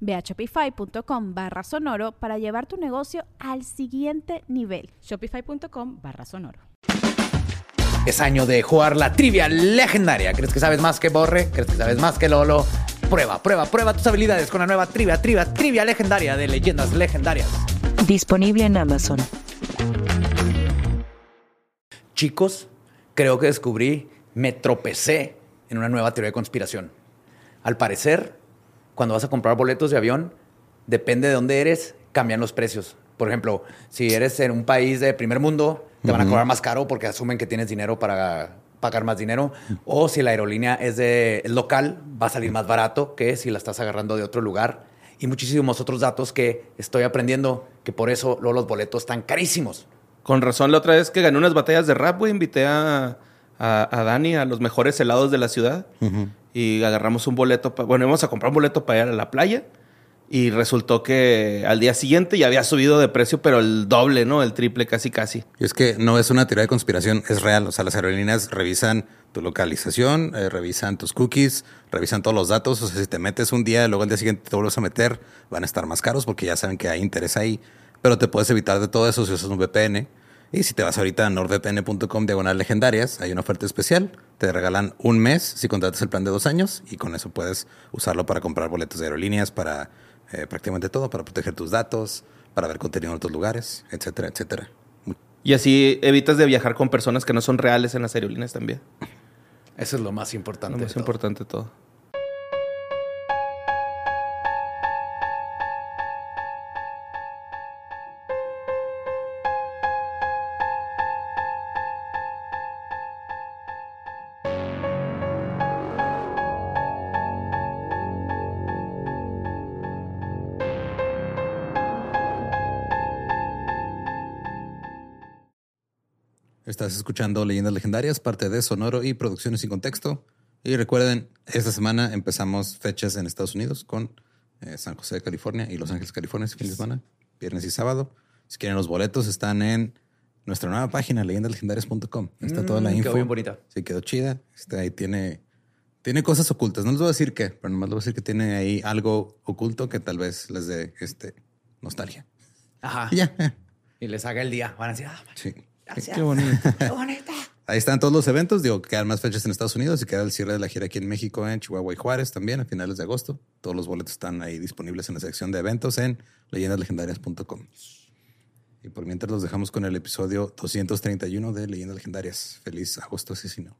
Ve a shopify.com barra sonoro para llevar tu negocio al siguiente nivel. Shopify.com barra sonoro. Es año de jugar la trivia legendaria. ¿Crees que sabes más que Borre? ¿Crees que sabes más que Lolo? Prueba, prueba, prueba tus habilidades con la nueva trivia, trivia, trivia legendaria de leyendas legendarias. Disponible en Amazon. Chicos, creo que descubrí, me tropecé en una nueva teoría de conspiración. Al parecer, cuando vas a comprar boletos de avión, depende de dónde eres, cambian los precios. Por ejemplo, si eres en un país de primer mundo, te van a cobrar más caro porque asumen que tienes dinero para pagar más dinero. O si la aerolínea es de local, va a salir más barato que si la estás agarrando de otro lugar. Y muchísimos otros datos que estoy aprendiendo, que por eso los boletos están carísimos. Con razón, la otra vez que gané unas batallas de rap, güey, invité a, a, Dani a los mejores helados de la ciudad y agarramos un boleto, bueno, íbamos a comprar un boleto para ir a la playa y resultó que al día siguiente ya había subido de precio, pero el doble, ¿no? El triple casi casi. Y es que no es una teoría de conspiración, es real. O sea, las aerolíneas revisan tu localización, eh, revisan tus cookies, revisan todos los datos. O sea, si te metes un día y luego al día siguiente te vuelves a meter, van a estar más caros porque ya saben que hay interés ahí. Pero te puedes evitar de todo eso si usas un VPN. Y si te vas ahorita a nordvpn.com diagonal legendarias, hay una oferta especial. Te regalan un mes si contratas el plan de dos años y con eso puedes usarlo para comprar boletos de aerolíneas, para eh, prácticamente todo, para proteger tus datos, para ver contenido en otros lugares, etcétera, etcétera. Y así evitas de viajar con personas que no son reales en las aerolíneas también. Eso es lo más importante. Lo más importante de todo. Estás escuchando Leyendas Legendarias, parte de Sonoro y Producciones sin Contexto. Y recuerden, esta semana empezamos fechas en Estados Unidos con eh, San José de California y Los Ángeles, California, este fin de semana, viernes y sábado. Si quieren los boletos, están en nuestra nueva página, leyendaslegendarias.com. Está toda la Mm, info. Quedó bien bonita. Sí, quedó chida. Está ahí tiene, tiene cosas ocultas. No les voy a decir qué, pero nomás les voy a decir que tiene ahí algo oculto que tal vez les dé este, nostalgia. Ajá. Y ya. Y les haga el día. Van a decir, ah, Sí. Gracias. Qué bonito. Qué bonita. Ahí están todos los eventos. Digo, quedan más fechas en Estados Unidos y queda el cierre de la gira aquí en México, en Chihuahua y Juárez también a finales de agosto. Todos los boletos están ahí disponibles en la sección de eventos en leyendaslegendarias.com. Y por mientras los dejamos con el episodio 231 de Leyendas Legendarias. Feliz agosto asesino.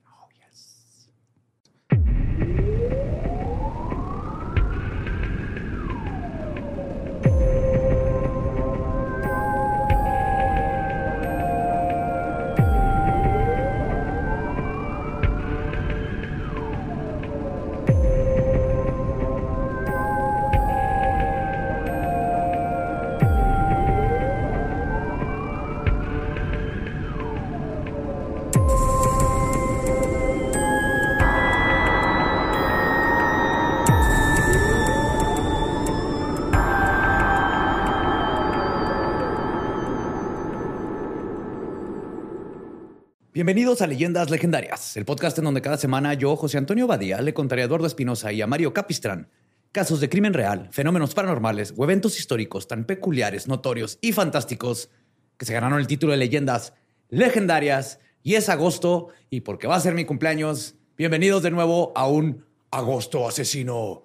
Bienvenidos a Leyendas Legendarias, el podcast en donde cada semana yo, José Antonio Badía, le contaré a Eduardo Espinosa y a Mario Capistrán casos de crimen real, fenómenos paranormales o eventos históricos tan peculiares, notorios y fantásticos que se ganaron el título de Leyendas Legendarias. Y es agosto, y porque va a ser mi cumpleaños, bienvenidos de nuevo a un agosto asesino.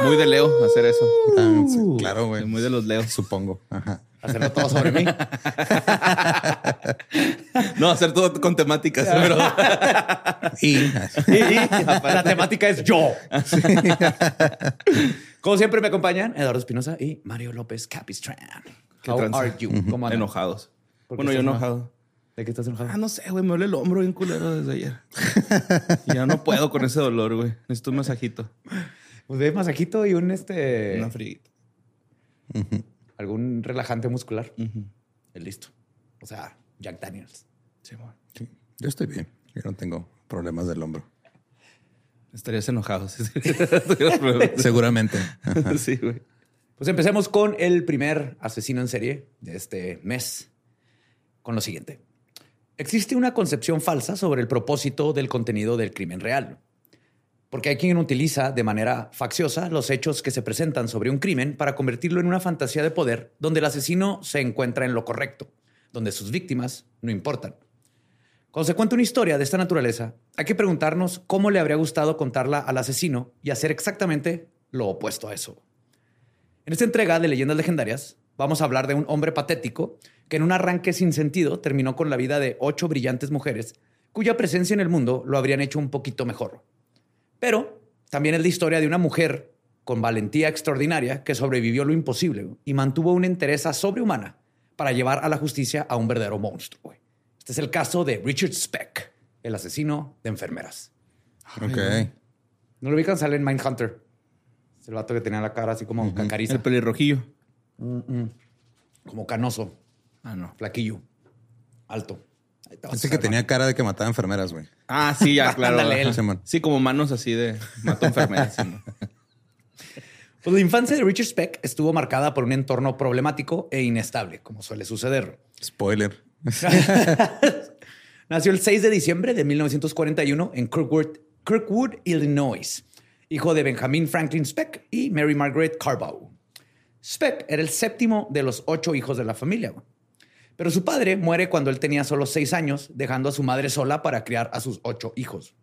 Muy de Leo hacer eso. Ah, sí, claro, güey. Muy de los Leos. Supongo. Ajá. Hacerlo todo sobre mí. No, hacer todo con temáticas. pero- Y Y la temática es yo. Como siempre me acompañan Eduardo Espinosa y Mario López Capistrán. ¿Qué How are you? ¿Cómo andan? Enojados. ¿Por qué Bueno, yo enojado. ¿De qué estás enojado? Ah, no sé, güey. Me duele el hombro bien culero desde ayer. Ya no puedo con ese dolor, güey. Necesito un masajito. Pues de masajito y un este Una friguita. Algún relajante muscular. Es listo. O sea, Jack Daniels. Sí, sí, yo estoy bien. Yo no tengo problemas del hombro. Estarías enojado. si. Seguramente. Sí, güey. Pues empecemos con el primer asesino en serie de este mes, con lo siguiente. Existe una concepción falsa sobre el propósito del contenido del crimen real. Porque hay quien utiliza de manera facciosa los hechos que se presentan sobre un crimen para convertirlo en una fantasía de poder donde el asesino se encuentra en lo correcto, donde sus víctimas no importan. Cuando se cuenta una historia de esta naturaleza, hay que preguntarnos cómo le habría gustado contarla al asesino y hacer exactamente lo opuesto a eso. En esta entrega de Leyendas Legendarias, vamos a hablar de un hombre patético que en un arranque sin sentido terminó con la vida de ocho brillantes mujeres cuya presencia en el mundo lo habrían hecho un poquito mejor. Pero también es la historia de una mujer con valentía extraordinaria que sobrevivió lo imposible y mantuvo una entereza sobrehumana para llevar a la justicia a un verdadero monstruo. Este es el caso de Richard Speck, el asesino de enfermeras. ok. ¿No lo ubican? Sale en Mindhunter. Es el vato que tenía la cara así como cacariza, El pelirrojillo. como canoso, Ah, no. flaquillo, alto. Pensé que tenía cara de que mataba enfermeras, güey. Ah, sí, ya, claro. Ándale. Sí, como manos así de mató enfermeras. sí, ¿no? Pues la infancia de Richard Speck estuvo marcada por un entorno problemático e inestable, como suele suceder. Spoiler. Nació el 6 de diciembre de 1941 en Kirkwood, Kirkwood, Illinois, hijo de Benjamin Franklin Speck y Mary Margaret Carbow. Speck era el séptimo de los ocho hijos de la familia. Pero su padre muere cuando él tenía solo seis años, dejando a su madre sola para criar a sus ocho hijos.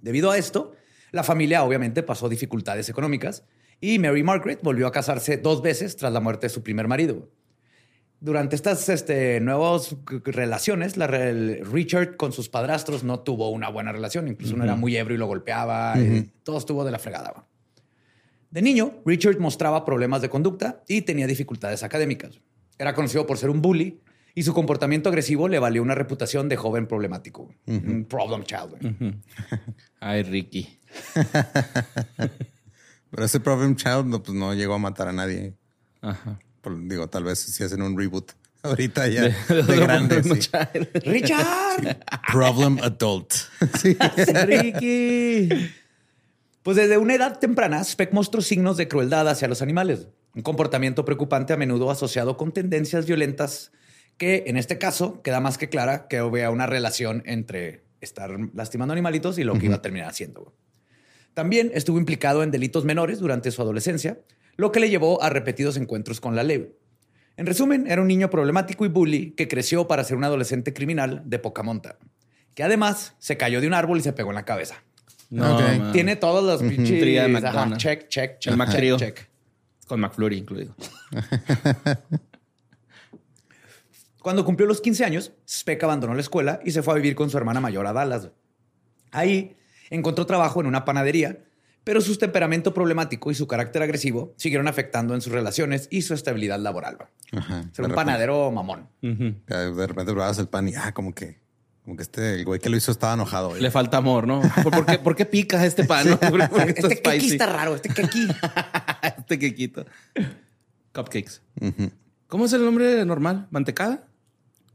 Debido a esto, la familia obviamente pasó dificultades económicas y Mary Margaret volvió a casarse dos veces tras la muerte de su primer marido. Durante estas este, nuevas relaciones, la re- el Richard con sus padrastros no tuvo una buena relación. Incluso uno era muy ebrio y lo golpeaba. y todo estuvo de la fregada. De niño, Richard mostraba problemas de conducta y tenía dificultades académicas. Era conocido por ser un bully y su comportamiento agresivo le valió una reputación de joven problemático. Un problem child. Ay, Ricky. Pero ese Problem Child no, pues, no llegó a matar a nadie. Ajá. Por- digo, tal vez si hacen un reboot ahorita ya De- de, de- grande. de- sí. ¡Richard! Problem Adult. Sí. Ricky. Pues desde una edad temprana, Speck mostró signos de crueldad hacia los animales, un comportamiento preocupante a menudo asociado con tendencias violentas que en este caso queda más que clara que había una relación entre estar lastimando animalitos y lo que iba a terminar haciendo. También estuvo implicado en delitos menores durante su adolescencia, lo que le llevó a repetidos encuentros con la ley. En resumen, era un niño problemático y bully que creció para ser un adolescente criminal de poca monta, que además se cayó de un árbol y se pegó en la cabeza. No. Tiene todos los pinches. Check, check, check. El check, check. Con McFlurry incluido. Cuando cumplió los 15 años, Speck abandonó la escuela y se fue a vivir con su hermana mayor a Dallas. Ahí encontró trabajo en una panadería, pero su temperamento problemático y su carácter agresivo siguieron afectando en sus relaciones y su estabilidad laboral. Ajá. Ser un panadero mamón. De repente probabas el pan y ah, como que, como que este, el güey que lo hizo estaba enojado. güey. Le falta amor, ¿no? ¿Por, por qué, por qué picas este pan? está Este keki está raro, este keki. Este quequito. Cupcakes. ¿Cómo es el nombre normal? ¿Mantecada?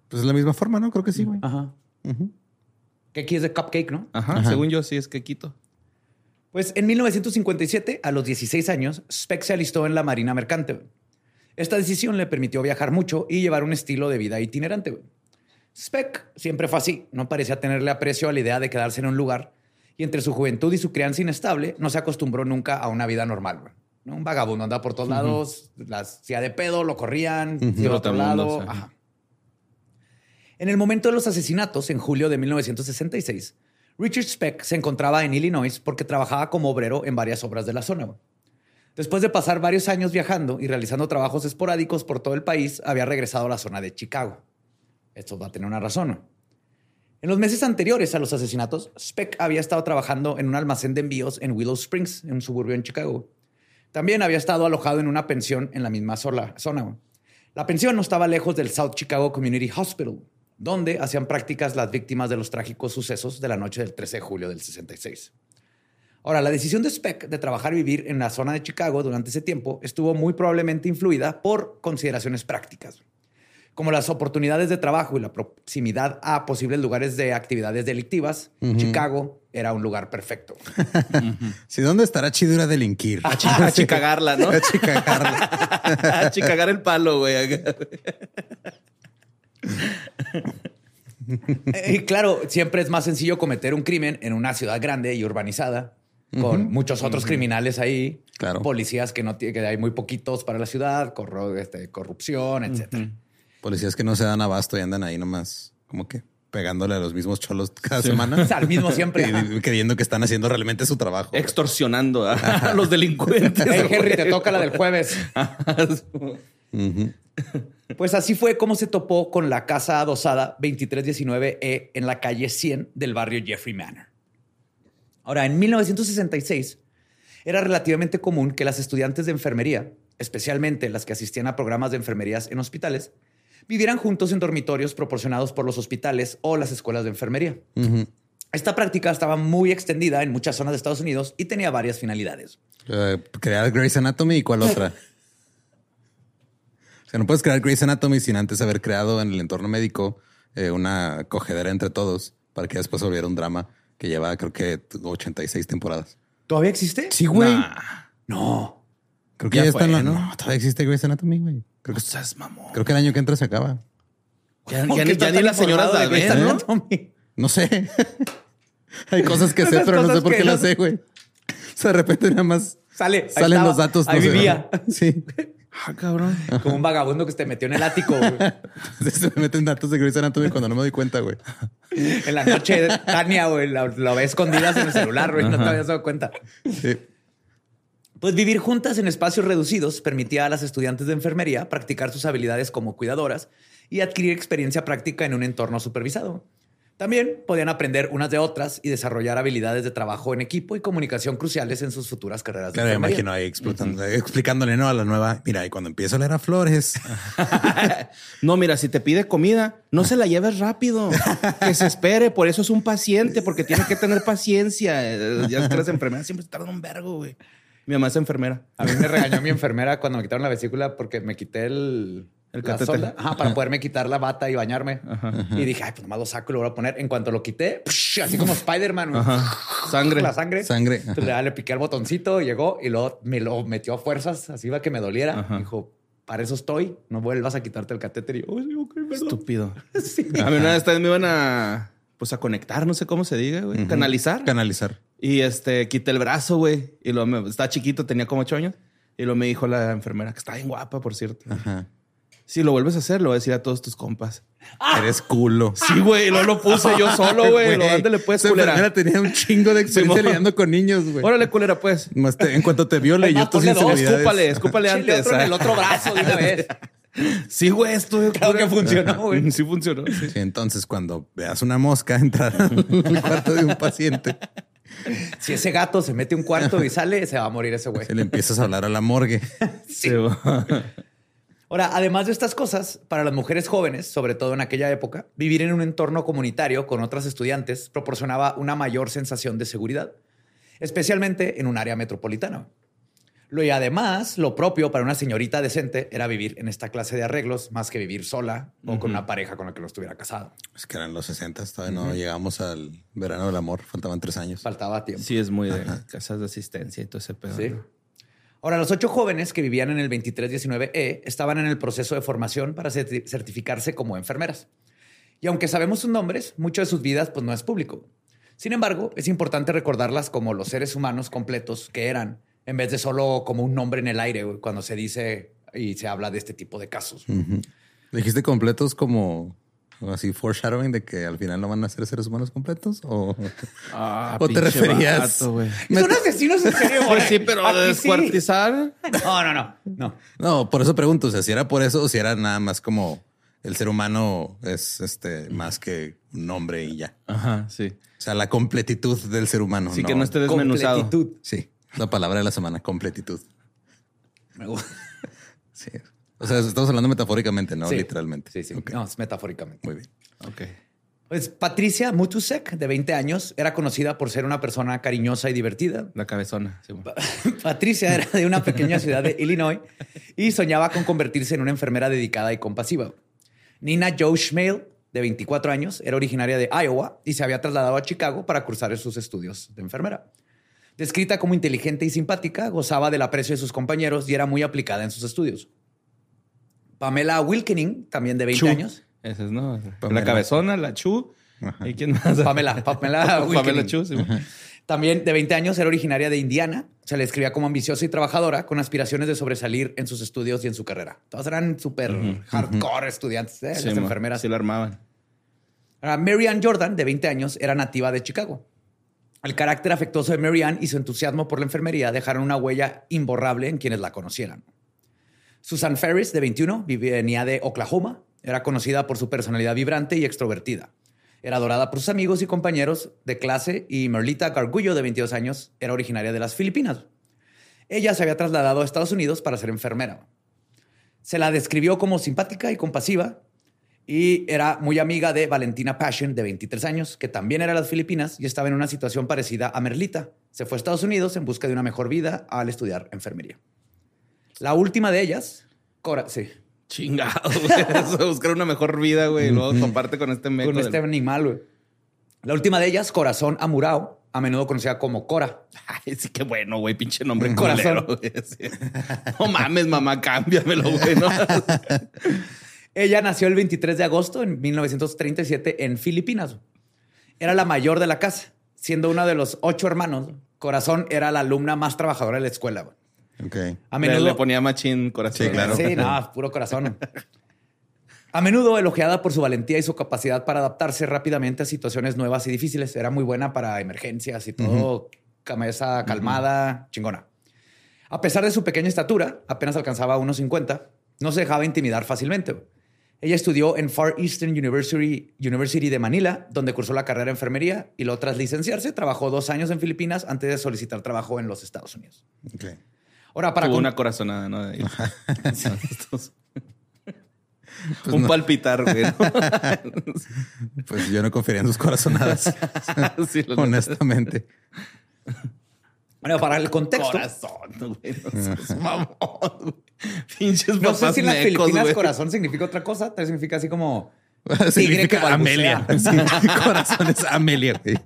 Pues es la misma forma, ¿no? Creo que sí, güey. Ajá. Keki es de cupcake, ¿no? Ajá, según yo sí es quequito. Pues en 1957, a los 16 años, Speck se alistó en la Marina Mercante. Esta decisión le permitió viajar mucho y llevar un estilo de vida itinerante. güey. Speck siempre fue así, no parecía tenerle aprecio a la idea de quedarse en un lugar y entre su juventud y su crianza inestable no se acostumbró nunca a una vida normal. Un vagabundo andaba por todos lados, las hacía de pedo, lo corrían, de otro lado. Ajá. En el momento de los asesinatos, en julio de 1966, Richard Speck se encontraba en Illinois porque trabajaba como obrero en varias obras de la zona. Después de pasar varios años viajando y realizando trabajos esporádicos por todo el país, había regresado a la zona de Chicago. Esto va a tener una razón. En los meses anteriores a los asesinatos, Speck había estado trabajando en un almacén de envíos en Willow Springs, en un suburbio en Chicago. También había estado alojado en una pensión en la misma zona. La pensión no estaba lejos del South Chicago Community Hospital, donde hacían prácticas las víctimas de los trágicos sucesos de la noche del 13 de julio del 66. Ahora, la decisión de Speck de trabajar y vivir en la zona de Chicago durante ese tiempo estuvo muy probablemente influida por consideraciones prácticas, como las oportunidades de trabajo y la proximidad a posibles lugares de actividades delictivas. Chicago era un lugar perfecto. Sí, ¿dónde estará chido ir a delinquir? A, a chicagarla, ¿no? A chicagarla. a chicagar el palo, güey. Y claro, siempre es más sencillo cometer un crimen en una ciudad grande y urbanizada, con muchos otros criminales ahí, Claro. policías que no que hay muy poquitos para la ciudad, corro- este, corrupción, etcétera. Policías que no se dan abasto y andan ahí nomás, como que pegándole a los mismos cholos cada semana. O sea, al mismo siempre. Y creyendo que están haciendo realmente su trabajo. Extorsionando a, a los delincuentes. Hey, Henry, te toca la del jueves. Pues así fue como se topó con la casa adosada 2319E en la calle 100 del barrio Jeffrey Manor. Ahora, en 1966 era relativamente común que las estudiantes de enfermería, especialmente las que asistían a programas de enfermerías en hospitales, vivieran juntos en dormitorios proporcionados por los hospitales o las escuelas de enfermería. Esta práctica estaba muy extendida en muchas zonas de Estados Unidos y tenía varias finalidades. Eh, crear Grey's Anatomy y cuál otra. O sea, no puedes crear Grey's Anatomy sin antes haber creado en el entorno médico eh, una cogedera entre todos para que después volviera un drama que lleva, creo que 86 temporadas. ¿Todavía existe? Sí, güey. No. Creo que Ya ya, está. No, todavía existe Grey's Anatomy, güey. Creo que, Cosas, mamón. creo que el año que entra se acaba. Ya, ¿Por ya ni- ya las señoras la ven, ¿no? No sé. Hay cosas que sé, pero no sé por qué no- las sé, güey. O sea, de repente nada más Sale, salen estaba, los datos. Ahí no sé. vivía. Sí. Ah, cabrón. Como un vagabundo que se te metió en el ático. güey. Se me meten datos de Grey's Anatomy cuando no me doy cuenta, güey. En la noche, Tania, güey, la, la ve escondidas en el celular, güey. No te habías dado cuenta. Sí. Pues vivir juntas en espacios reducidos permitía a las estudiantes de enfermería practicar sus habilidades como cuidadoras y adquirir experiencia práctica en un entorno supervisado. También podían aprender unas de otras y desarrollar habilidades de trabajo en equipo y comunicación cruciales en sus futuras carreras de Claro, me enfermería. imagino ahí explotando- explicándole no a la nueva. Mira, y cuando empiezo a leer a flores, No, mira, si te pide comida, no se la lleves rápido. Que se espere. Por eso es un paciente, porque tiene que tener paciencia. Ya las enfermeras siempre tardan un vergo, güey. Mi mamá es enfermera. A mí me regañó mi enfermera cuando me quitaron la vesícula porque me quité el, El la sonda. Ajá, para poderme quitar la bata y bañarme. Y dije, ay, pues nomás lo saco y lo voy a poner. En cuanto lo quité, así como Spider-Man. Sangre. la sangre. Sangre. Entonces ya le piqué al botoncito, llegó y luego me lo metió a fuerzas, así iba que me doliera. Dijo, para eso estoy, no vuelvas a quitarte el catéter. Y yo, "Ay, ok, perdón". Estúpido. Sí. A mí una vez también me iban a, pues a conectar, no sé cómo se diga, güey. Canalizar. canalizar. Y este, quité el brazo, güey. Y lo me, estaba chiquito, tenía como ocho años. Y lo me dijo la enfermera, que está bien guapa, por cierto. Ajá. Si lo vuelves a hacer, lo voy a decir a todos tus compas. Eres culo. Sí, güey, no lo puse yo solo, güey. Lo ándale, pues, Esa culera. enfermera tenía un chingo de experiencia lidiando con niños, güey. Órale, culera, pues. Más te- en cuanto te vio, leyó tus inseguridades. Escúpale, escúpale antes. otro en ah. el otro brazo de una vez. Sí, güey, esto Claro que funcionó, güey. Sí funcionó. sí. Sí, entonces, cuando veas una mosca entrar al cuarto de un paciente, Si ese gato se mete un cuarto y sale, se va a morir ese güey. se le empiezas a hablar a la morgue. Sí. Ahora, además de estas cosas, para las mujeres jóvenes, sobre todo en aquella época, vivir en un entorno comunitario con otras estudiantes proporcionaba una mayor sensación de seguridad, especialmente en un área metropolitana. Lo y además, lo propio para una señorita decente era vivir en esta clase de arreglos más que vivir sola o con una pareja con la que no estuviera casado. Es que eran los 60, todavía no llegamos al verano del amor, faltaban tres años. Faltaba tiempo. Sí, es muy de casas de asistencia y todo ese pedo. Sí. Ahora, los ocho jóvenes que vivían en el 2319E estaban en el proceso de formación para certi- certificarse como enfermeras. Y aunque sabemos sus nombres, mucho de sus vidas pues, no es público. Sin embargo, es importante recordarlas como los seres humanos completos que eran, en vez de solo como un nombre en el aire güey, cuando se dice y se habla de este tipo de casos. Ujú. Dijiste completos como así foreshadowing de que al final no van a ser seres humanos completos o, Ah, o te referías. Son asesinos en. Pues sí, pero sí. descuartizar. No, no, no. No. No, por eso pregunto, o sea, si era por eso o si era nada más como el ser humano es este más que un nombre y ya. Ajá, sí. O sea, la completitud del ser humano. Así que no esté desmenuzado. Completitud. Sí, la palabra de la semana, completitud. Me gusta. Sí. O sea, estamos hablando metafóricamente, no Sí. literalmente. Sí, sí. Ok, No, es metafóricamente. Muy bien. Ok. Pues Patricia Mutusek, de 20 años, era conocida por ser una persona cariñosa y divertida. La cabezona. sí. Patricia era de una pequeña ciudad de Illinois y soñaba con convertirse en una enfermera dedicada y compasiva. Nina Joe Schmale, de 24 años, era originaria de Iowa y se había trasladado a Chicago para cursar sus estudios de enfermera. Descrita como inteligente y simpática, gozaba del aprecio de sus compañeros y era muy aplicada en sus estudios. Pamela Wilkening, también de 20 Chu. años. Esa es, ¿no? Pamela. La cabezona, la chu. Ajá. ¿Y quién más? Pamela, Pamela Pamela Wilkening. chu, sí. También de 20 años era originaria de Indiana. Se le escribía como ambiciosa y trabajadora con aspiraciones de sobresalir en sus estudios y en su carrera. Todas eran súper hardcore estudiantes, ¿eh? Sí, las enfermeras. Sí la armaban. Ahora, Mary Ann Jordan, de 20 años, era nativa de Chicago. El carácter afectuoso de Mary Ann y su entusiasmo por la enfermería dejaron una huella imborrable en quienes la conocieran. Susan Ferris, de 21, vivía- venía de Oklahoma. Era conocida por su personalidad vibrante y extrovertida. Era adorada por sus amigos y compañeros de clase y Merlita Gargullo, de 22 años, era originaria de las Filipinas. Ella se había trasladado a Estados Unidos para ser enfermera. Se la describió como simpática y compasiva y era muy amiga de Valentina Passion, de 23 años, que también era de las Filipinas y estaba en una situación parecida a Merlita. Se fue a Estados Unidos en busca de una mejor vida al estudiar enfermería. La última de ellas, Cora, sí, Chingado, güey. Buscar una mejor vida, güey. Y luego toparte con este meco. con del- este animal, güey. La última de ellas, Corazón Amurao, a menudo conocida como Cora. Ay, sí, qué bueno, güey. Pinche nombre Corazón. culero, güey. Sí. No mames, mamá, cámbiamelo, güey. ¿no? Ella nació el 23 de agosto en 1937 en Filipinas. Era la mayor de la casa, siendo una de los ocho hermanos. Corazón era la alumna más trabajadora de la escuela. A Le, menudo le ponía machín corazón. Sí, claro. Sí, no, puro corazón. A menudo elogiada por su valentía y su capacidad para adaptarse rápidamente a situaciones nuevas y difíciles. Era muy buena para emergencias y todo. Cabeza calmada, chingona. A pesar de su pequeña estatura, apenas alcanzaba unos 50, no se dejaba intimidar fácilmente. Ella estudió en Far Eastern University, University de Manila, donde cursó la carrera de enfermería y luego tras licenciarse trabajó dos años en Filipinas antes de solicitar trabajo en los Estados Unidos. Ok. Ahora, para Tuvo con- una corazonada, ¿no? De Pues Un no. palpitar, güey. ¿no? Pues yo no confiaría en sus corazonadas, Sí, honestamente. Bueno, para el contexto, Corazón, güey. No seas mamón, güey. Pinches No sé si en las Filipinas güey. corazón significa otra cosa. Tal vez significa así como Significa. Amelia. Sí, corazón es Amelia. güey.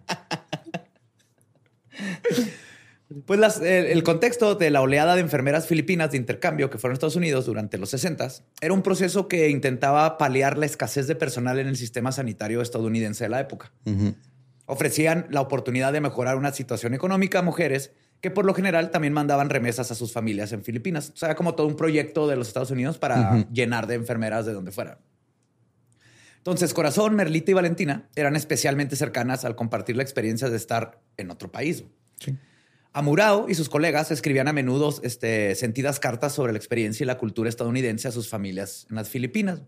Pues las- el, el contexto de la oleada de enfermeras filipinas de intercambio que fueron a Estados Unidos durante los 60 era un proceso que intentaba paliar la escasez de personal en el sistema sanitario estadounidense de la época. Ofrecían la oportunidad de mejorar una situación económica a mujeres que por lo general también mandaban remesas a sus familias en Filipinas. O sea, era como todo un proyecto de los Estados Unidos para llenar de enfermeras de donde fuera. Entonces, Corazón, Merlita y Valentina eran especialmente cercanas al compartir la experiencia de estar en otro país. Sí. Amurao y sus colegas escribían a menudo este, sentidas cartas sobre la experiencia y la cultura estadounidense a sus familias en las Filipinas.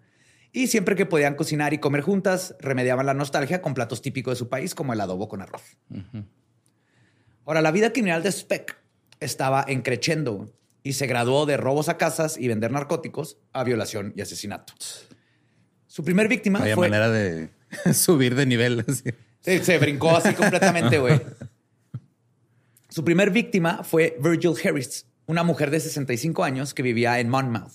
Y siempre que podían cocinar y comer juntas, remediaban la nostalgia con platos típicos de su país, como el adobo con arroz. Ahora, la vida criminal de Speck estaba en creciendo y se graduó de robos a casas y vender narcóticos a violación y asesinato. Su primer víctima Vaya fue... manera de subir de nivel. así. Sí, se brincó así completamente, güey. Su primer víctima fue Virgil Harris, una mujer de 65 años que vivía en Monmouth.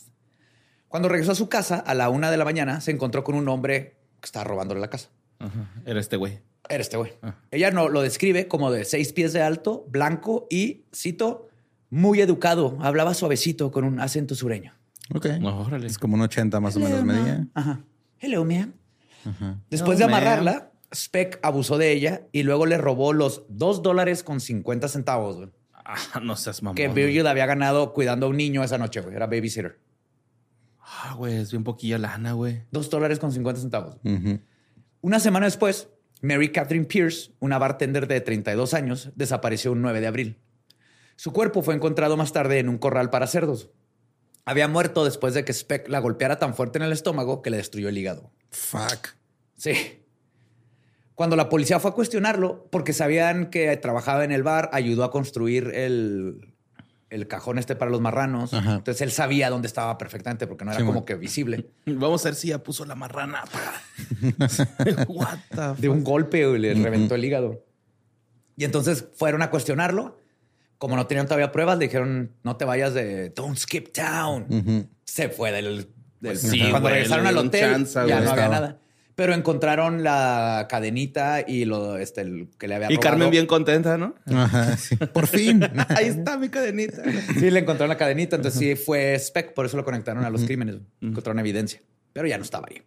Cuando regresó a su casa a la una de la mañana, se encontró con un hombre que estaba robándole la casa. Ajá. Era este güey. Era este güey. Ella no, lo describe como de seis pies de alto, blanco y, cito, muy educado. Hablaba suavecito con un acento sureño. Ok. Órale. Es como un 80 más o menos medía. Ajá. Hello, ma'am. Después de amarrarla, Speck abusó de ella y luego le robó los dos dólares con 50 centavos güey, Ah, no seas mamón. que. Virgil había ganado cuidando a un niño esa noche. güey. Era babysitter. Ah, güey, es bien poquilla lana, güey. Dos dólares con 50 centavos. Ujú. Una semana después, Mary Catherine Pierce, una bartender de 32 años, desapareció un 9 de abril. Su cuerpo fue encontrado más tarde en un corral para cerdos. Había muerto después de que Speck la golpeara tan fuerte en el estómago que le destruyó el hígado. Fuck. Sí. Cuando la policía fue a cuestionarlo, porque sabían que trabajaba en el bar, ayudó a construir el, el cajón este para los marranos. Ajá. Entonces él sabía dónde estaba perfectamente porque no era Sí, como man. que visible. Vamos a ver si ya puso la marrana. What the De un golpe güey, le reventó el hígado. Y entonces fueron a cuestionarlo. Como no tenían todavía pruebas, le dijeron, no te vayas de Don't Skip Town. Se fue del... del- sí, Cuando güey, regresaron al hotel, chance, ya güey, no había nada. Pero encontraron la cadenita y lo este, el que le había Y. Carmen bien contenta, ¿no? Ajá, sí. Por fin. Ahí está mi cadenita. Sí, le encontraron la cadenita. Entonces sí fue Speck, por eso lo conectaron a los crímenes. Encontraron evidencia, pero ya no estaba ahí.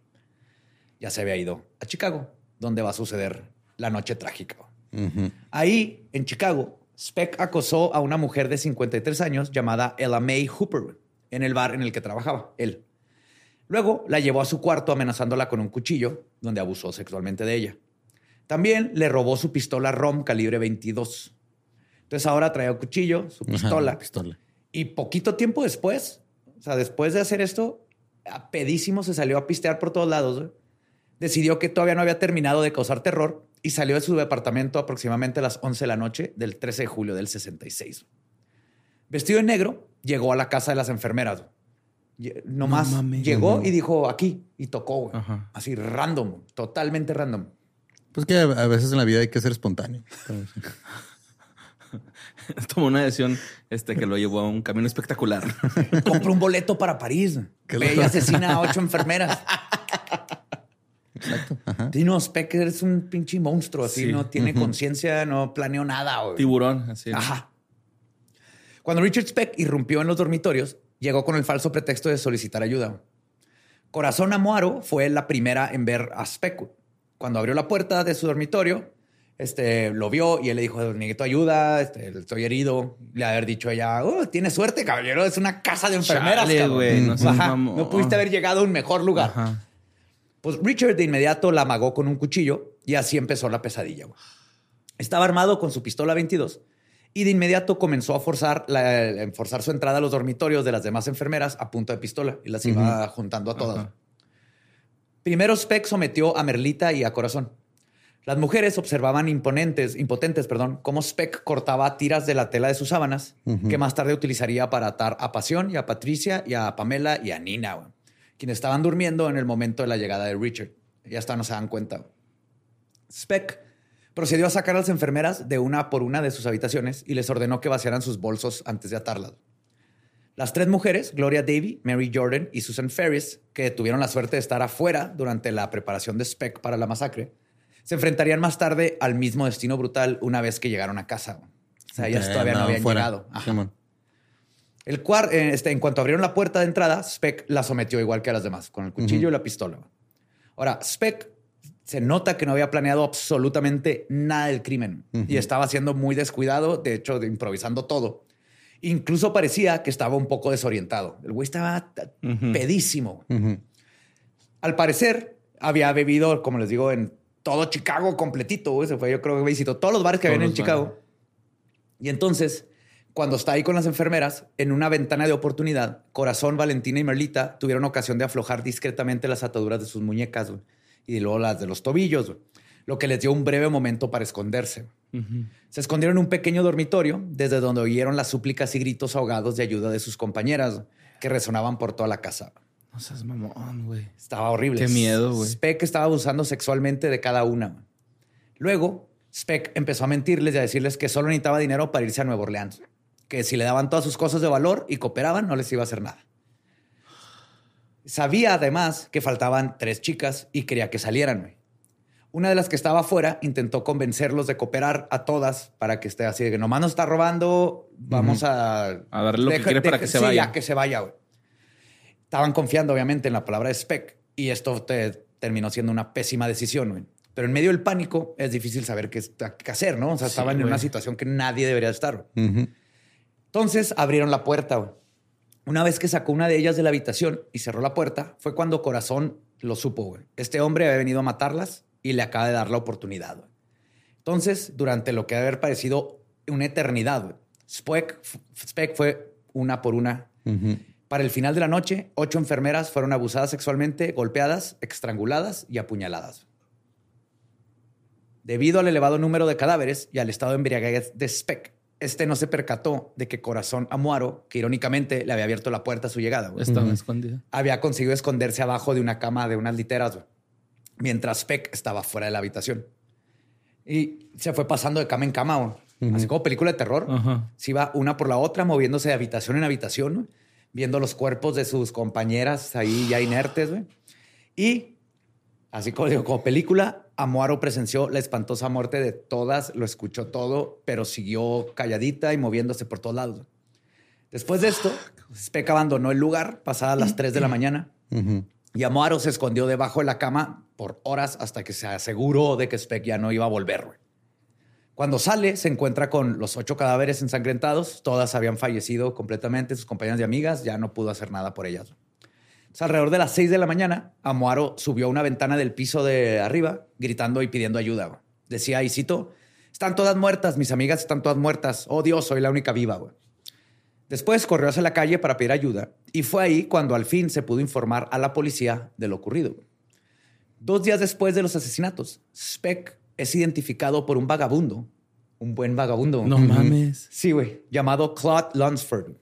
Ya se había ido a Chicago, donde va a suceder la noche trágica. Ujú. Ahí, en Chicago, Speck acosó a una mujer de 53 años llamada Ella May Hooper en el bar en el que trabajaba él. Luego la llevó a su cuarto amenazándola con un cuchillo, donde abusó sexualmente de ella. También le robó su pistola ROM calibre 22. Entonces ahora traía un cuchillo, su Ajá, pistola. pistola. Y poquito tiempo después, o sea, después de hacer esto, a pedísimo se salió a pistear por todos lados. Decidió que todavía no había terminado de causar terror y salió de su departamento aproximadamente a las 11 de la noche del 13 de julio del 66. Vestido de negro, llegó a la casa de las enfermeras. Nomás No mames. llegó y dijo aquí y tocó, güey. Ajá. así random, totalmente random. Pues que a veces en la vida hay que ser espontáneo. Tomó una decisión este, que lo llevó a un camino espectacular. Compró un boleto para París. Ve y asesina a ocho enfermeras. Exacto. Ajá. Dino Specker es un pinche monstruo, así Sí. no tiene conciencia, no planeó nada. güey. Tiburón, así. ¿no? Ajá. Cuando Richard Speck irrumpió en los dormitorios, llegó con el falso pretexto de solicitar ayuda. Corazón Amuaro fue la primera en ver a Speck. Cuando abrió la puerta de su dormitorio, este, lo vio y él le dijo, necesito ayuda, este, estoy herido. Le haber dicho ella, oh, tiene suerte, caballero, es una casa de enfermeras. Chale, cabrón". güey, no Ajá, pudiste haber llegado a un mejor lugar. Ajá. Pues Richard de inmediato la amagó con un cuchillo y así empezó la pesadilla. Estaba armado con su pistola 22 y de inmediato comenzó a forzar, la- a forzar su entrada a los dormitorios de las demás enfermeras a punta de pistola y las iba juntando a todas. Primero Speck sometió a Merlita y a Corazón. Las mujeres observaban imponentes, impotentes, perdón, cómo Speck cortaba tiras de la tela de sus sábanas, que más tarde utilizaría para atar a Pasión y a Patricia y a Pamela y a Nina, quienes estaban durmiendo en el momento de la llegada de Richard. Ya hasta no se dan cuenta. Speck procedió a sacar a las enfermeras de una por una de sus habitaciones y les ordenó que vaciaran sus bolsos antes de atarlas. Las tres mujeres, Gloria Davy, Mary Jordan y Susan Ferris, que tuvieron la suerte de estar afuera durante la preparación de Speck para la masacre, se enfrentarían más tarde al mismo destino brutal una vez que llegaron a casa. O sea, ellas todavía no habían fuera. llegado. Ajá. El cuar, eh, este, en cuanto abrieron la puerta de entrada, Speck la sometió igual que a las demás, con el cuchillo y la pistola. Ahora, Speck se nota que no había planeado absolutamente nada del crimen y estaba siendo muy descuidado, de hecho, de improvisando todo. Incluso parecía que estaba un poco desorientado. El güey estaba pedísimo. Al parecer, había bebido, como les digo, en todo Chicago completito. güey. Se fue, yo creo que visitó todos los bares que Todos habían en Chicago. Y entonces, cuando está ahí con las enfermeras, en una ventana de oportunidad, Corazón, Valentina y Merlita tuvieron ocasión de aflojar discretamente las ataduras de sus muñecas güey, y luego las de los tobillos, lo que les dio un breve momento para esconderse. Se escondieron en un pequeño dormitorio desde donde oyeron las súplicas y gritos ahogados de ayuda de sus compañeras que resonaban por toda la casa. No seas mamón, güey. Estaba horrible. Qué miedo, güey. Speck estaba abusando sexualmente de cada una. Luego, Speck empezó a mentirles y a decirles que solo necesitaba dinero para irse a Nueva Orleans. Que si le daban todas sus cosas de valor y cooperaban, no les iba a hacer nada. Sabía además que faltaban tres chicas y quería que salieran. güey. Una de las que estaba afuera intentó convencerlos de cooperar a todas para que esté así de que nomás nos está robando, vamos a... A darle lo que quiere para que se sí, vaya. ya, que se vaya, güey. Estaban confiando obviamente en la palabra de Speck y esto te- terminó siendo una pésima decisión, güey. Pero en medio del pánico es difícil saber qué, qué hacer, ¿no? O sea, Sí, estaban en una situación que nadie debería estar. güey. Entonces abrieron la puerta. güey. Una vez que sacó una de ellas de la habitación y cerró la puerta, fue cuando Corazón lo supo. güey. Este hombre había venido a matarlas y le acaba de dar la oportunidad. güey. Entonces, durante lo que debe haber parecido una eternidad, güey, Speck, Speck fue una por una. Para el final de la noche, ocho enfermeras fueron abusadas sexualmente, golpeadas, estranguladas y apuñaladas. Debido al elevado número de cadáveres y al estado de embriaguez de Speck, este no se percató de que Corazón Amuaro, que irónicamente le había abierto la puerta a su llegada, güey, Estaba escondido. había conseguido esconderse abajo de una cama de unas literas, güey, mientras Speck estaba fuera de la habitación. Y se fue pasando de cama en cama, güey. así como película de terror. Ajá. Se iba una por la otra, moviéndose de habitación en habitación, güey, viendo los cuerpos de sus compañeras ahí ya inertes. güey. Y así como digo, como película, Amuaro presenció la espantosa muerte de todas, lo escuchó todo, pero siguió calladita y moviéndose por todos lados. Después de esto, Speck abandonó el lugar pasadas las 3 de la mañana y Amuaro se escondió debajo de la cama por horas hasta que se aseguró de que Speck ya no iba a volver. Cuando sale, se encuentra con los ocho cadáveres ensangrentados. Todas habían fallecido completamente. Sus compañeras y amigas ya no pudo hacer nada por ellas. Entonces, alrededor de las seis de la mañana, Amuaro subió a una ventana del piso de arriba, gritando y pidiendo ayuda. güey. Decía, y cito, están todas muertas, mis amigas están todas muertas. Oh Dios, soy la única viva. güey". Después corrió hacia la calle para pedir ayuda y fue ahí cuando al fin se pudo informar a la policía de lo ocurrido. güey. Dos días después de los asesinatos, Speck es identificado por un vagabundo, un buen vagabundo. No mames. Sí, güey, llamado Claude Lunsford.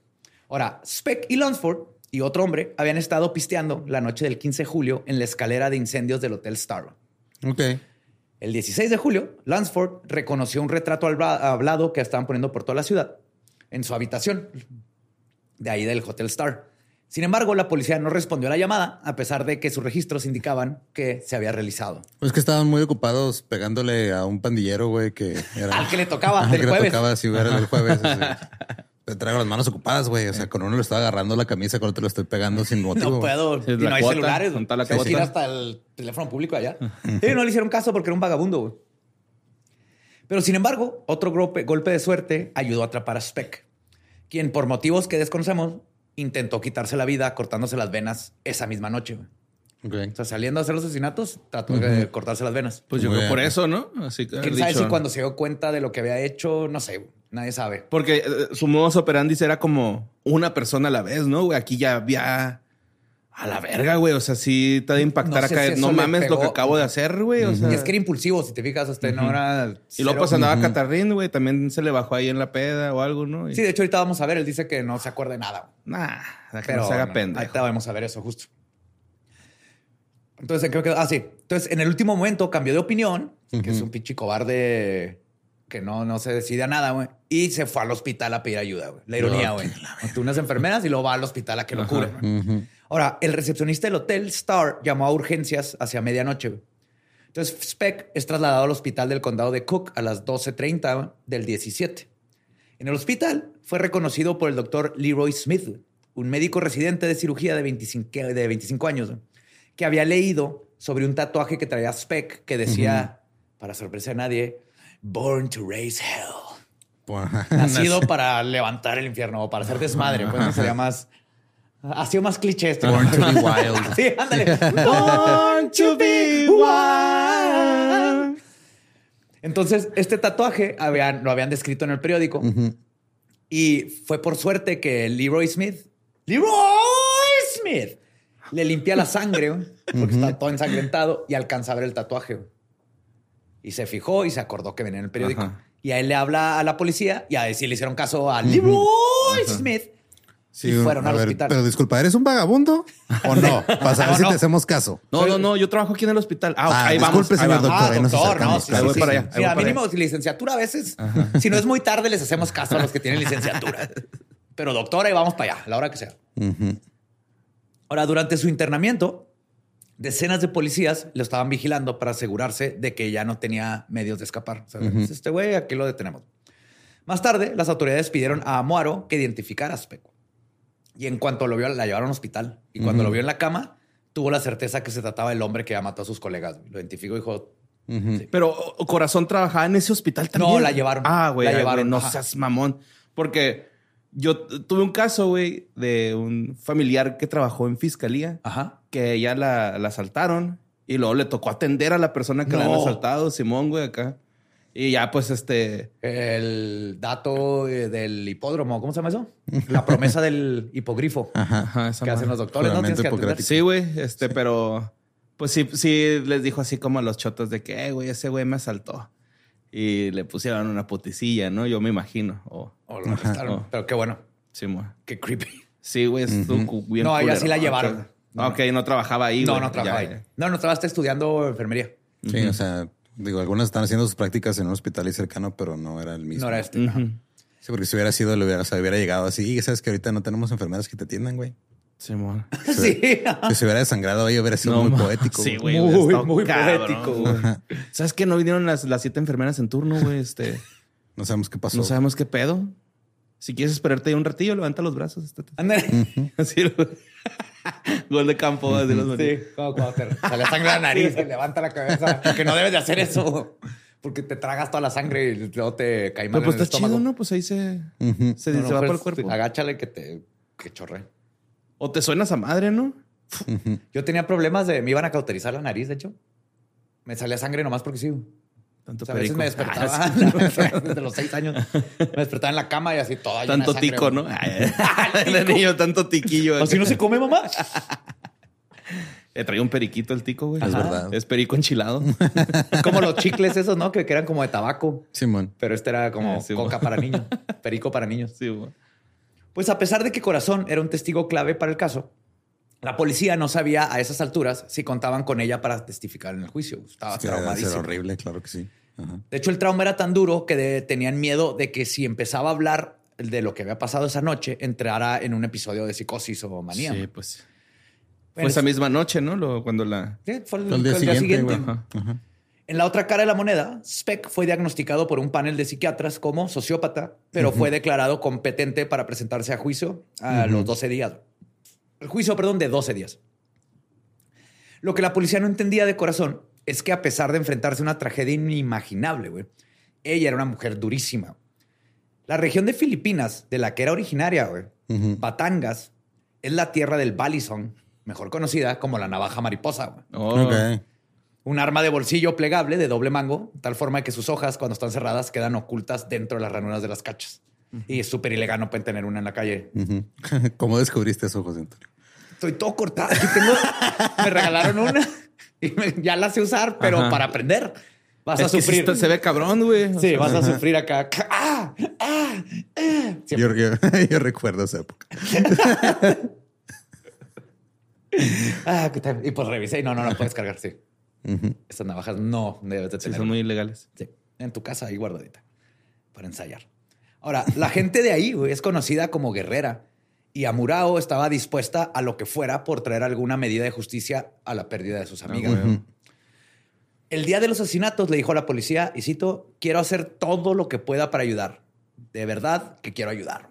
Ahora, Speck y Lunsford y otro hombre habían estado pisteando la noche del 15 de julio en la escalera de incendios del Hotel Star. Ok. El 16 de julio, Lunsford reconoció un retrato hablado que estaban poniendo por toda la ciudad en su habitación, de ahí del Hotel Star. Sin embargo, la policía no respondió a la llamada, a pesar de que sus registros indicaban que se había realizado. Pues que estaban muy ocupados pegándole a un pandillero, güey, que era. Al que le tocaba, del que le jueves. tocaba, si hubiera del jueves. así. Te traigo las manos ocupadas, güey. O sea, con uno le estaba agarrando la camisa, con otro le estoy pegando sin motivo. No puedo. Y no hay cuota, celulares. la Se tira hasta el teléfono público allá. Sí, no le hicieron caso porque era un vagabundo. güey. Pero sin embargo, otro golpe, golpe de suerte ayudó a atrapar a Speck, quien por motivos que desconocemos intentó quitarse la vida cortándose las venas esa misma noche. güey. Ok. O sea, saliendo a hacer los asesinatos, trató de cortarse las venas. Pues yo Muy creo por bien. eso, ¿no? Así que ¿Quién sabe dicho- si cuando se dio cuenta de lo que había hecho? No sé. Nadie sabe. Porque eh, su modus operandi era como una persona a la vez, ¿no? Güey, aquí ya había a la verga, güey. O sea, sí te ha de impactar No sé acá. si no mames lo que acabo de hacer, güey. O sea, Y es que era impulsivo, si te fijas, hasta no era... y luego pues andaba catarrín, güey. También se le bajó ahí en la peda o algo, ¿no? Y- Sí, de hecho ahorita vamos a ver, él dice que no se acuerda de nada. Nah, que Pero no se haga pendejo. Ahorita vamos a ver eso justo. Entonces, creo que. Ah, sí. Entonces, en el último momento cambió de opinión, que es un pinche cobarde que no, no se decide a nada, güey. Y se fue al hospital a pedir ayuda, güey. La ironía, güey. Mató unas enfermeras y luego va al hospital a que lo curen. güey. Ahora, el recepcionista del hotel Star llamó a urgencias hacia medianoche, güey. Entonces, Speck es trasladado al hospital del condado de Cook a las 12.30 del 17. En el hospital fue reconocido por el doctor Leroy Smith, un médico residente de cirugía de 25, de 25 años, ¿no? que había leído sobre un tatuaje que traía Speck que decía, para sorpresa de nadie, Born to Raise Hell. Nacido para levantar el infierno o para hacer desmadre. Pues no sería más... Ha sido más cliché este. Born to be wild. Sí, ándale. Born to be wild. Entonces, este tatuaje habían- lo habían descrito en el periódico y fue por suerte que Leroy Smith, Leroy Smith, le limpia la sangre porque está todo ensangrentado y alcanza a ver el tatuaje. Y se fijó y se acordó que venía en el periódico. Ajá. Y a él le habla a la policía y a decir le hicieron caso a Leroy Smith. Sí, y fueron a al ver, hospital. Pero disculpa, ¿eres un vagabundo o no? Para saber No, si no. te hacemos caso. No, no, no. Yo trabajo aquí en el hospital. Ah, ok, Ah, ahí disculpe, vamos. ahí señor vamos. doctor. ahí nos Ah, doctor, acercamos, no, sí, claro Ahí sí, para allá, ahí Sí, a mínimo licenciatura a veces. Si no es muy tarde, les hacemos caso a los que tienen licenciatura. Pero doctor, ahí vamos para allá, a la hora que sea. Ahora, durante su internamiento, decenas de policías lo estaban vigilando para asegurarse de que ya no tenía medios de escapar. O sea, Este güey, aquí lo detenemos. Más tarde, las autoridades pidieron a Amuaro que identificara a Speck. Y en cuanto lo vio, la llevaron al hospital. Y cuando lo vio en la cama, tuvo la certeza que se trataba del hombre que ya mató a sus colegas. Lo identificó y dijo, Pero Corazón trabajaba en ese hospital también. No, la llevaron. Ah, güey. La ay, llevaron, No ajá. seas mamón. Porque yo tuve un caso, güey, de un familiar que trabajó en fiscalía, ajá. que ella la, la asaltaron Y luego le tocó atender a la persona que No. había asaltado, Simón, güey, acá. Y ya, pues, este... El dato eh, del hipódromo, ¿cómo se llama eso? La promesa del hipogrifo Ajá, esa que hacen los doctores, ¿no? Tienes que. Sí, güey, este, pero... Pues sí, sí les dijo así como a los chotos de que, "Eh, güey, ese güey me asaltó. Y le pusieron una puticilla, ¿no? Yo me imagino. O, O lo arrestaron. Oh. Pero qué bueno. Simón. Qué creepy. Sí, güey, cu- bien No, ella sí la llevaron. Ah, Ok, no trabajaba ahí, No, güey. no trabajaba Ya, ahí. ya. No, no trabajaste estudiando enfermería. Sí, o sea, digo, algunas están haciendo sus prácticas en un hospital ahí cercano, pero no era el mismo. No era este. Ajá. Sí, porque si hubiera sido, le hubiera, o sea, hubiera llegado así. Y sabes que ahorita no tenemos enfermeras que te atiendan, güey. Simón. Sí. Que se hubiera desangrado ahí hubiera sido muy poético. Sí, güey. güey. Muy, hubiera muy cabrón, poético, güey. ¿Sabes que no vinieron las, las siete enfermeras en turno, güey? Este, No sabemos qué pasó. no sabemos qué pedo. Si quieres esperarte un ratillo, levanta los brazos. estate- Ándale. Así, güey. Gol de campo. así los Sí, como cuando te sale sangre de la nariz y levanta la cabeza. Que no debes de hacer eso. Porque te tragas toda la sangre y luego te cae mal Pero pues en el está estómago. chido, ¿no? Pues ahí se, Ujú. se, No, se no, va pues, por el cuerpo. Agáchale que te que chorre. O te suenas a madre, ¿no? Yo tenía problemas de... Me iban a cauterizar la nariz, de hecho. Me salía sangre nomás porque sí. O Tanto sea, a veces perico. me despertaba Ah, desde los seis años. Me despertaba en la cama y así toda llena de Tanto sangre, tico. ¿no? El niño, tanto tiquillo. Así no se come, mamá. Le traía un periquito el tico, güey. Es verdad. Es perico enchilado. Como los chicles esos, ¿no? Que, que eran como de tabaco. Simón. Pero este era como Ah, sí, coca para niños. Perico para niños. Sí. Pues a pesar de que Corazón era un testigo clave para el caso, la policía no sabía a esas alturas si contaban con ella para testificar en el juicio. Estaba ser traumadísimo. horrible, claro que sí. Ajá. De hecho, el trauma era tan duro que de- tenían miedo de que si empezaba a hablar de lo que había pasado esa noche, entrara en un episodio de psicosis o manía. Sí, pues. Fue esa misma noche, ¿no? Lo- cuando la. Sí, fue el, Fue el día siguiente, güey. Ajá. Ajá. En la otra cara de la moneda, Speck fue diagnosticado por un panel de psiquiatras como sociópata, pero fue declarado competente para presentarse a juicio a los 12 días. El juicio, perdón, de 12 días. Lo que la policía no entendía de corazón es que a pesar de enfrentarse a una tragedia inimaginable, güey, ella era una mujer durísima. La región de Filipinas, de la que era originaria, güey. Batangas, es la tierra del balisong, mejor conocida como la navaja mariposa. güey. Oh. Un arma de bolsillo plegable de doble mango, tal forma que sus hojas, cuando están cerradas, quedan ocultas dentro de las ranuras de las cachas. Y es súper ilegal, no pueden tener una en la calle. ¿Cómo descubriste eso, José Antonio? Estoy todo cortado. Aquí tengo. me regalaron una y me- ya la sé usar, pero Ajá. para aprender vas Es a sufrir. está- se ve cabrón, güey. O Sí, sea, vas a sufrir acá. ¡Ah! ¡Ah! ¡Ah! Yo, yo- yo recuerdo esa época. Ah, ¿qué tal? Y pues revisé y no, no la puedes cargar. Sí. Estas navajas no debes de Sí, tener. son muy ilegales. Sí, en tu casa ahí guardadita para ensayar. Ahora, la gente de ahí güey, es conocida como guerrera y Amurao estaba dispuesta a lo que fuera por traer alguna medida de justicia a la pérdida de sus amigas. güey. El día de los asesinatos le dijo a la policía, y cito, quiero hacer todo lo que pueda para ayudar. De verdad que quiero ayudar.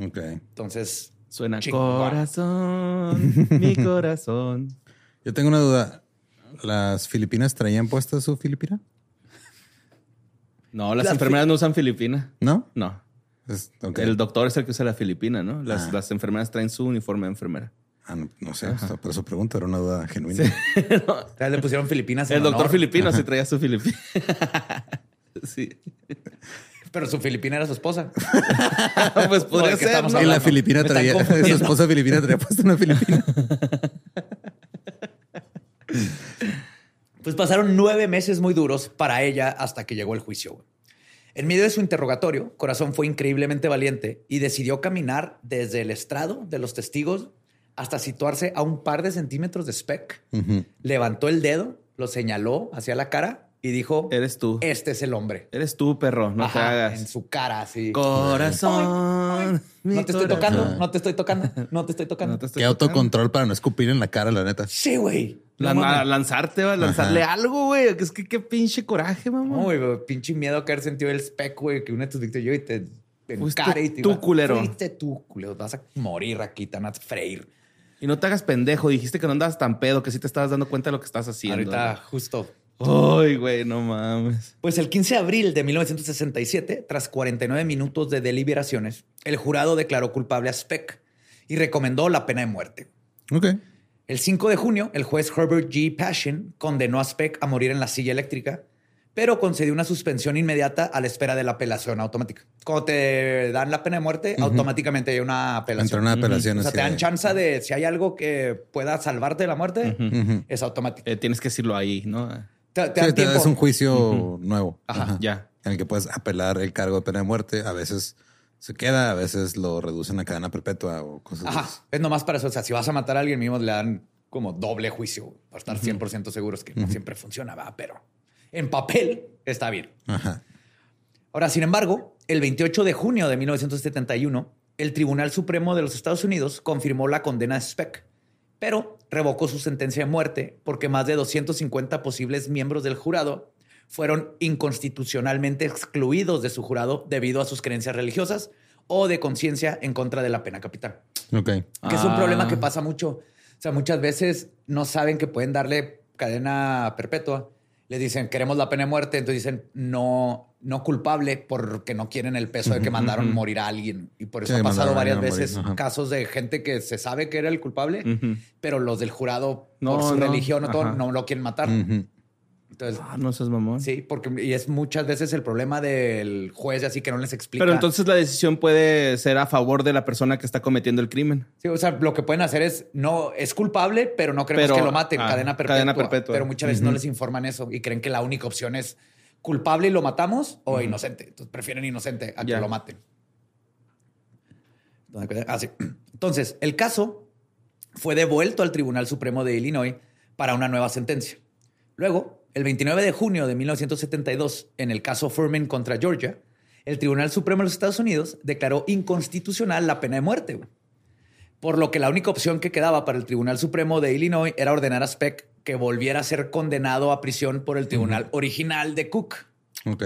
Ok. Entonces, Suena corazón, mi corazón. Yo tengo una duda. ¿Las Filipinas traían puesta su Filipina? No, las Las enfermeras no usan filipina. ¿No? No. Es-. El doctor es el que usa la filipina, ¿no? Las, Ah. las enfermeras traen su uniforme de enfermera. Ah, no, no sé, o sea, por eso pregunto, era una duda genuina. ya le pusieron Filipinas. en El doctor honor, filipino sí traía su filipina. sí. Pero su filipina era su esposa. pues podría ¿de qué ser, estamos ¿no? Y la? Filipina traía, su esposa filipina traía puesta una Filipina. Pues pasaron nueve meses muy duros para ella hasta que llegó el juicio. En medio de su interrogatorio, Corazón fue increíblemente valiente y decidió caminar desde el estrado de los testigos hasta situarse a un par de centímetros de Speck. Levantó el dedo, lo señaló hacia la cara y dijo: Eres tú. Este es el hombre. Eres tú, perro. No te hagas. En su cara, así. Corazón. No te estoy corazón. tocando, no te estoy tocando, no te estoy tocando. No te estoy Qué tocando. autocontrol para no escupir en la cara, la neta. Sí, güey. La- lanzarte, va, lanzarle algo, güey. Es que qué pinche coraje, mamá. No, güey, pinche miedo que haber sentido el spec, güey, que una de tus víctimas yo y te encare y te tú, iba- culero. Fuiste tú, culero. Vas a morir aquí, te a freír. Y no te hagas pendejo. Dijiste que no andabas tan pedo, que sí te estabas dando cuenta de lo que estás haciendo. Ahorita, justo. Ay, güey, no mames. Pues el 15 de abril de 1967, tras 49 minutos de deliberaciones, el jurado declaró culpable a Speck y recomendó la pena de muerte. Ok. El 5 de junio, el juez Herbert G. Passion condenó a Speck a morir en la silla eléctrica, pero concedió una suspensión inmediata a la espera de la apelación automática. Cuando te dan la pena de muerte, automáticamente hay una apelación. Entra una apelación O sea, te dan de- chance de si hay algo que pueda salvarte de la muerte, es automático. Eh, tienes que decirlo ahí, ¿no? Te, te Sí, dan te- tiempo. es un juicio nuevo. Ajá, ya. En el que puedes apelar el cargo de pena de muerte. A veces se queda, a veces lo reducen a cadena perpetua o cosas Ajá. así. Es nomás para eso. O sea, si vas a matar a alguien mismo, le dan como doble juicio para estar 100% seguros que no siempre funciona, va, pero en papel está bien. Ajá. Ahora, sin embargo, el 28 de junio de 1971, el Tribunal Supremo de los Estados Unidos confirmó la condena de Speck, pero revocó su sentencia de muerte porque más de 250 posibles miembros del jurado fueron inconstitucionalmente excluidos de su jurado debido a sus creencias religiosas o de conciencia en contra de la pena capital. Ok. Que es un Ah. problema que pasa mucho. O sea, muchas veces no saben que pueden darle cadena perpetua. Le dicen, queremos la pena de muerte. Entonces dicen, no, no culpable porque no quieren el peso de que mandaron morir a alguien. Y por eso Sí, ha pasado varias morir, veces casos de gente que se sabe que era el culpable, pero los del jurado, No, por su no. religión o todo, no lo quieren matar. Entonces, Ah, no seas mamón. sí, porque y es muchas veces el problema del juez, así que no les explica. Pero entonces la decisión puede ser a favor de la persona que está cometiendo el crimen. Sí, o sea, lo que pueden hacer es, no, es culpable, pero no queremos Pero, que lo maten, ah, cadena perpetua. cadena perpetua. Pero muchas veces no les informan eso y creen que la única opción es culpable y lo matamos o inocente. Entonces prefieren inocente a que lo maten. Ah, sí. Entonces, el caso fue devuelto al Tribunal Supremo de Illinois para una nueva sentencia. Luego, el 29 de junio de 1972, en el caso Furman contra Georgia, el Tribunal Supremo de los Estados Unidos declaró inconstitucional la pena de muerte. güey. Por lo que la única opción que quedaba para el Tribunal Supremo de Illinois era ordenar a Speck que volviera a ser condenado a prisión por el tribunal original de Cook. Ok.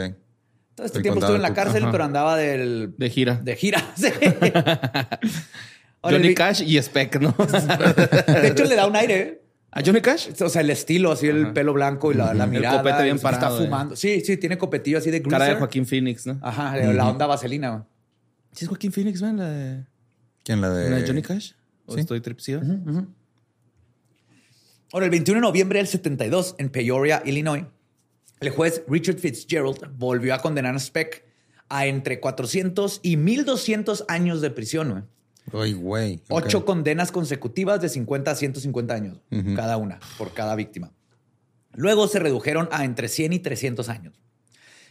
Todo este El tiempo estuvo en la Cook. cárcel, Ajá. pero andaba del, De gira. de gira. sí. Johnny Cash y Speck, ¿no? De hecho, le da un aire. ¿A Johnny Cash? O sea, el estilo, así el pelo blanco y la, la El mirada. copete bien y está parado, eh. fumando. Sí, sí, tiene copetillo así de Cara de greaser. Joaquín Phoenix, ¿no? Ajá, la onda vaselina. güey. ¿Sí es Joaquín Phoenix, man? ¿La de, ¿Quién la de, la de Johnny Cash? ¿O sí. estoy tripsiva? Ahora, el 21 de noviembre del 72, en Peoria, Illinois, el juez Richard Fitzgerald volvió a condenar a Speck a entre 400 y 1200 años de prisión. güey. Ay, güey. ok. Ocho condenas consecutivas de 50 a 150 años, cada una, por cada víctima. Luego se redujeron a entre 100 y 300 años.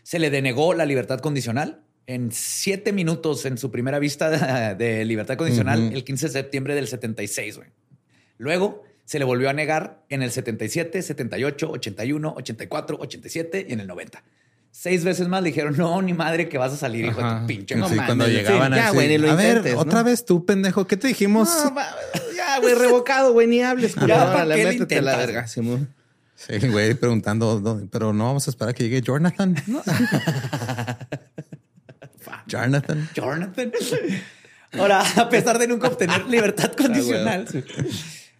Se le denegó la libertad condicional en siete minutos en su primera vista de libertad condicional el 15 de septiembre del 76. güey. Luego se le volvió a negar en el 77, 78, 81, 84, 87 y en el 90. Seis veces más le dijeron, no, ni madre que vas a salir, hijo de tu pinche. Sí, No mames". cuando sí, llegaban ya, así, güey, ni lo A ver, ¿no? otra vez tú, pendejo. ¿Qué te dijimos? No, ya, güey, revocado, güey, ni hables. Ya. ¿para Órale, qué métete a la verga, Simón. Sí, güey, preguntando, pero no vamos a esperar a que llegue Jonathan. Jonathan. Jonathan. Ahora, a pesar de nunca obtener libertad condicional,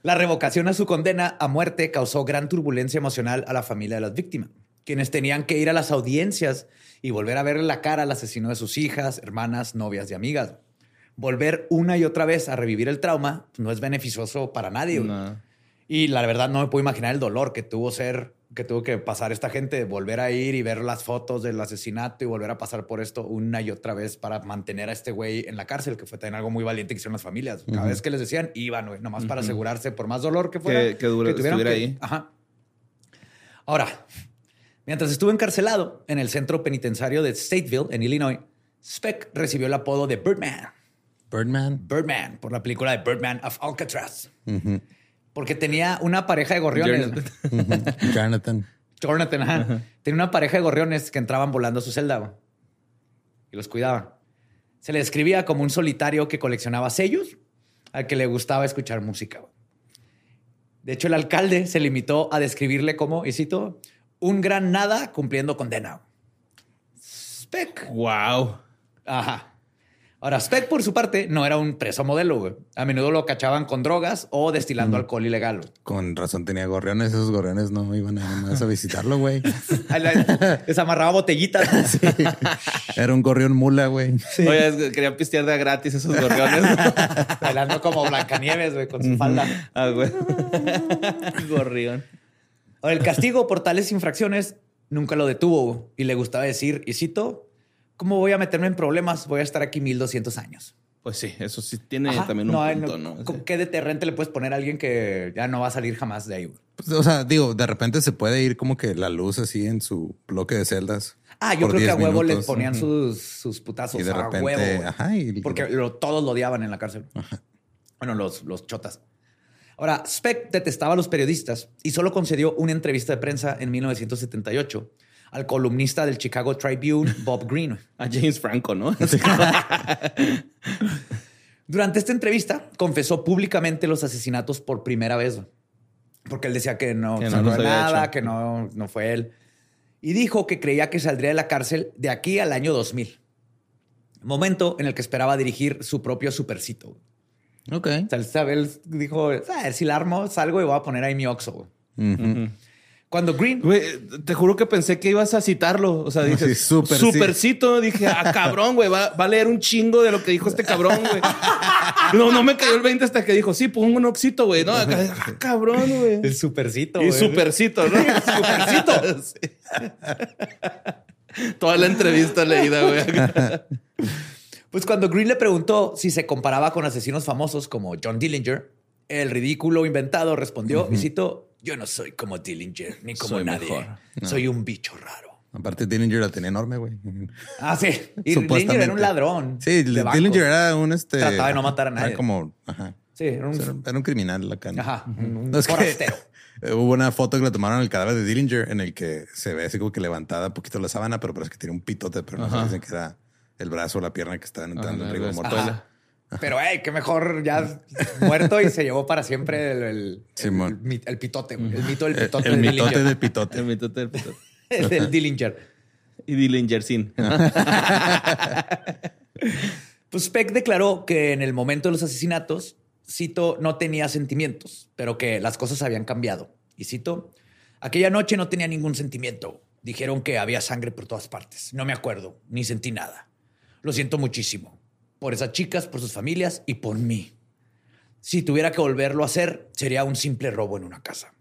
la revocación a su condena a muerte causó gran turbulencia emocional a la familia de las víctimas, quienes tenían que ir a las audiencias y volver a verle la cara al asesino de sus hijas, hermanas, novias y amigas. Volver una y otra vez a revivir el trauma no es beneficioso para nadie. No. Y la verdad no me puedo imaginar el dolor que tuvo ser, que tuvo que pasar esta gente, volver a ir y ver las fotos del asesinato y volver a pasar por esto una y otra vez para mantener a este güey en la cárcel, que fue también algo muy valiente que hicieron las familias. Cada vez que les decían, iban, güey, nomás para asegurarse, por más dolor que fuera, Que- que dure- tuvieran estuviera ahí. Ajá. Ahora, mientras estuvo encarcelado en el centro penitenciario de Stateville, en Illinois, Speck recibió el apodo de Birdman. Birdman. Birdman, por la película de Birdman of Alcatraz. Porque tenía una pareja de gorriones. Jonathan. Jonathan. Jonathan, ajá. Tenía una pareja de gorriones que entraban volando a su celda y los cuidaban. Se le describía como un solitario que coleccionaba sellos al que le gustaba escuchar música. De hecho, el alcalde se limitó a describirle como, y cito, un gran nada cumpliendo condena. Speck. Wow. Ajá. Ahora, Speck, por su parte, no era un preso modelo, güey. A menudo lo cachaban con drogas o destilando alcohol ilegal. güey. Con razón tenía gorriones. Esos gorriones no iban a ir más a visitarlo, güey. Les amarraba botellitas. Era un gorrión mula, güey. Oye, es que querían pistear de gratis esos gorriones. Bailando como Blancanieves, güey, con su falda. ah, güey. Gorrión. Ahora, el castigo por tales infracciones nunca lo detuvo y le gustaba decir, y cito, ¿cómo voy a meterme en problemas? Voy a estar aquí 1200 años. Pues sí, eso sí tiene Ajá, también un no punto, no- ¿no? ¿con ¿Qué deterrente le puedes poner a alguien que ya no va a salir jamás de ahí? Pues, o sea, digo, de repente se puede ir como que la luz así en su bloque de celdas. Ah, yo creo que a 10 huevo les minutos. ponían Ujú. sus, sus putazos Y de a repente, huevo. ajá, y- Porque lo- todos lo odiaban en la cárcel. Bueno, los, los chotas. Ahora, Speck detestaba a los periodistas y solo concedió una entrevista de prensa en 1978 al columnista del Chicago Tribune, Bob Green. A James Franco, ¿no? Durante esta entrevista confesó públicamente los asesinatos por primera vez. Porque él decía que no Que no nada, hecho. que no, no fue él. Y dijo que creía que saldría de la cárcel de aquí al año 2000. Momento en el que esperaba dirigir su propio supercito. Ok. O sea, él dijo, a ver, si la armo, salgo y voy a poner ahí mi Oxxo. güey". Cuando Green... Güey, te juro que pensé que ibas a citarlo. O sea, dije, Sí, súper, sí. supercito. Dije, ah, cabrón, güey, va, va a leer un chingo de lo que dijo este cabrón, güey. No, no me cayó el 20 hasta que dijo, sí, pongo un oxito, güey. No, acá, ah, cabrón, güey. El supercito. Y güey. supercito, ¿no? supercito. Toda la entrevista leída, güey. Pues cuando Green le preguntó si se comparaba con asesinos famosos como John Dillinger, el ridículo inventado respondió, y cito, yo no soy como Dillinger, ni como Soy nadie. mejor. Soy un bicho raro. Aparte, Dillinger la tenía enorme, güey. Ah, sí. Y Dillinger era un ladrón. Sí. Dillinger era un este. Trataba de no matar a era nadie. como, ajá. Sí, era O sea, un... Era un criminal acá. ¿no? Ajá, un No, es que forastero. hubo una foto que le tomaron el cadáver de Dillinger en el que se ve así como que levantada un poquito la sábana, pero parece que tiene un pitote, pero no se dicen que era el brazo o la pierna que estaban entrando en Ajá, rigor espuela. Pero, hey, qué mejor ya muerto y se llevó para siempre el, el, Simón. el mi- el pitote, el mito del El, pitote. el de mitote del pitote. El mitote del pitote. El del Dillinger. Y Dillinger sin. Pues Peck declaró que en el momento de los asesinatos, cito, no tenía sentimientos, pero que las cosas habían cambiado. Y cito, aquella noche no tenía ningún sentimiento. Dijeron que había sangre por todas partes. No me acuerdo, ni sentí nada. Lo siento muchísimo. Por esas chicas, por sus familias y por mí. Si tuviera que volverlo a hacer, sería un simple robo en una casa.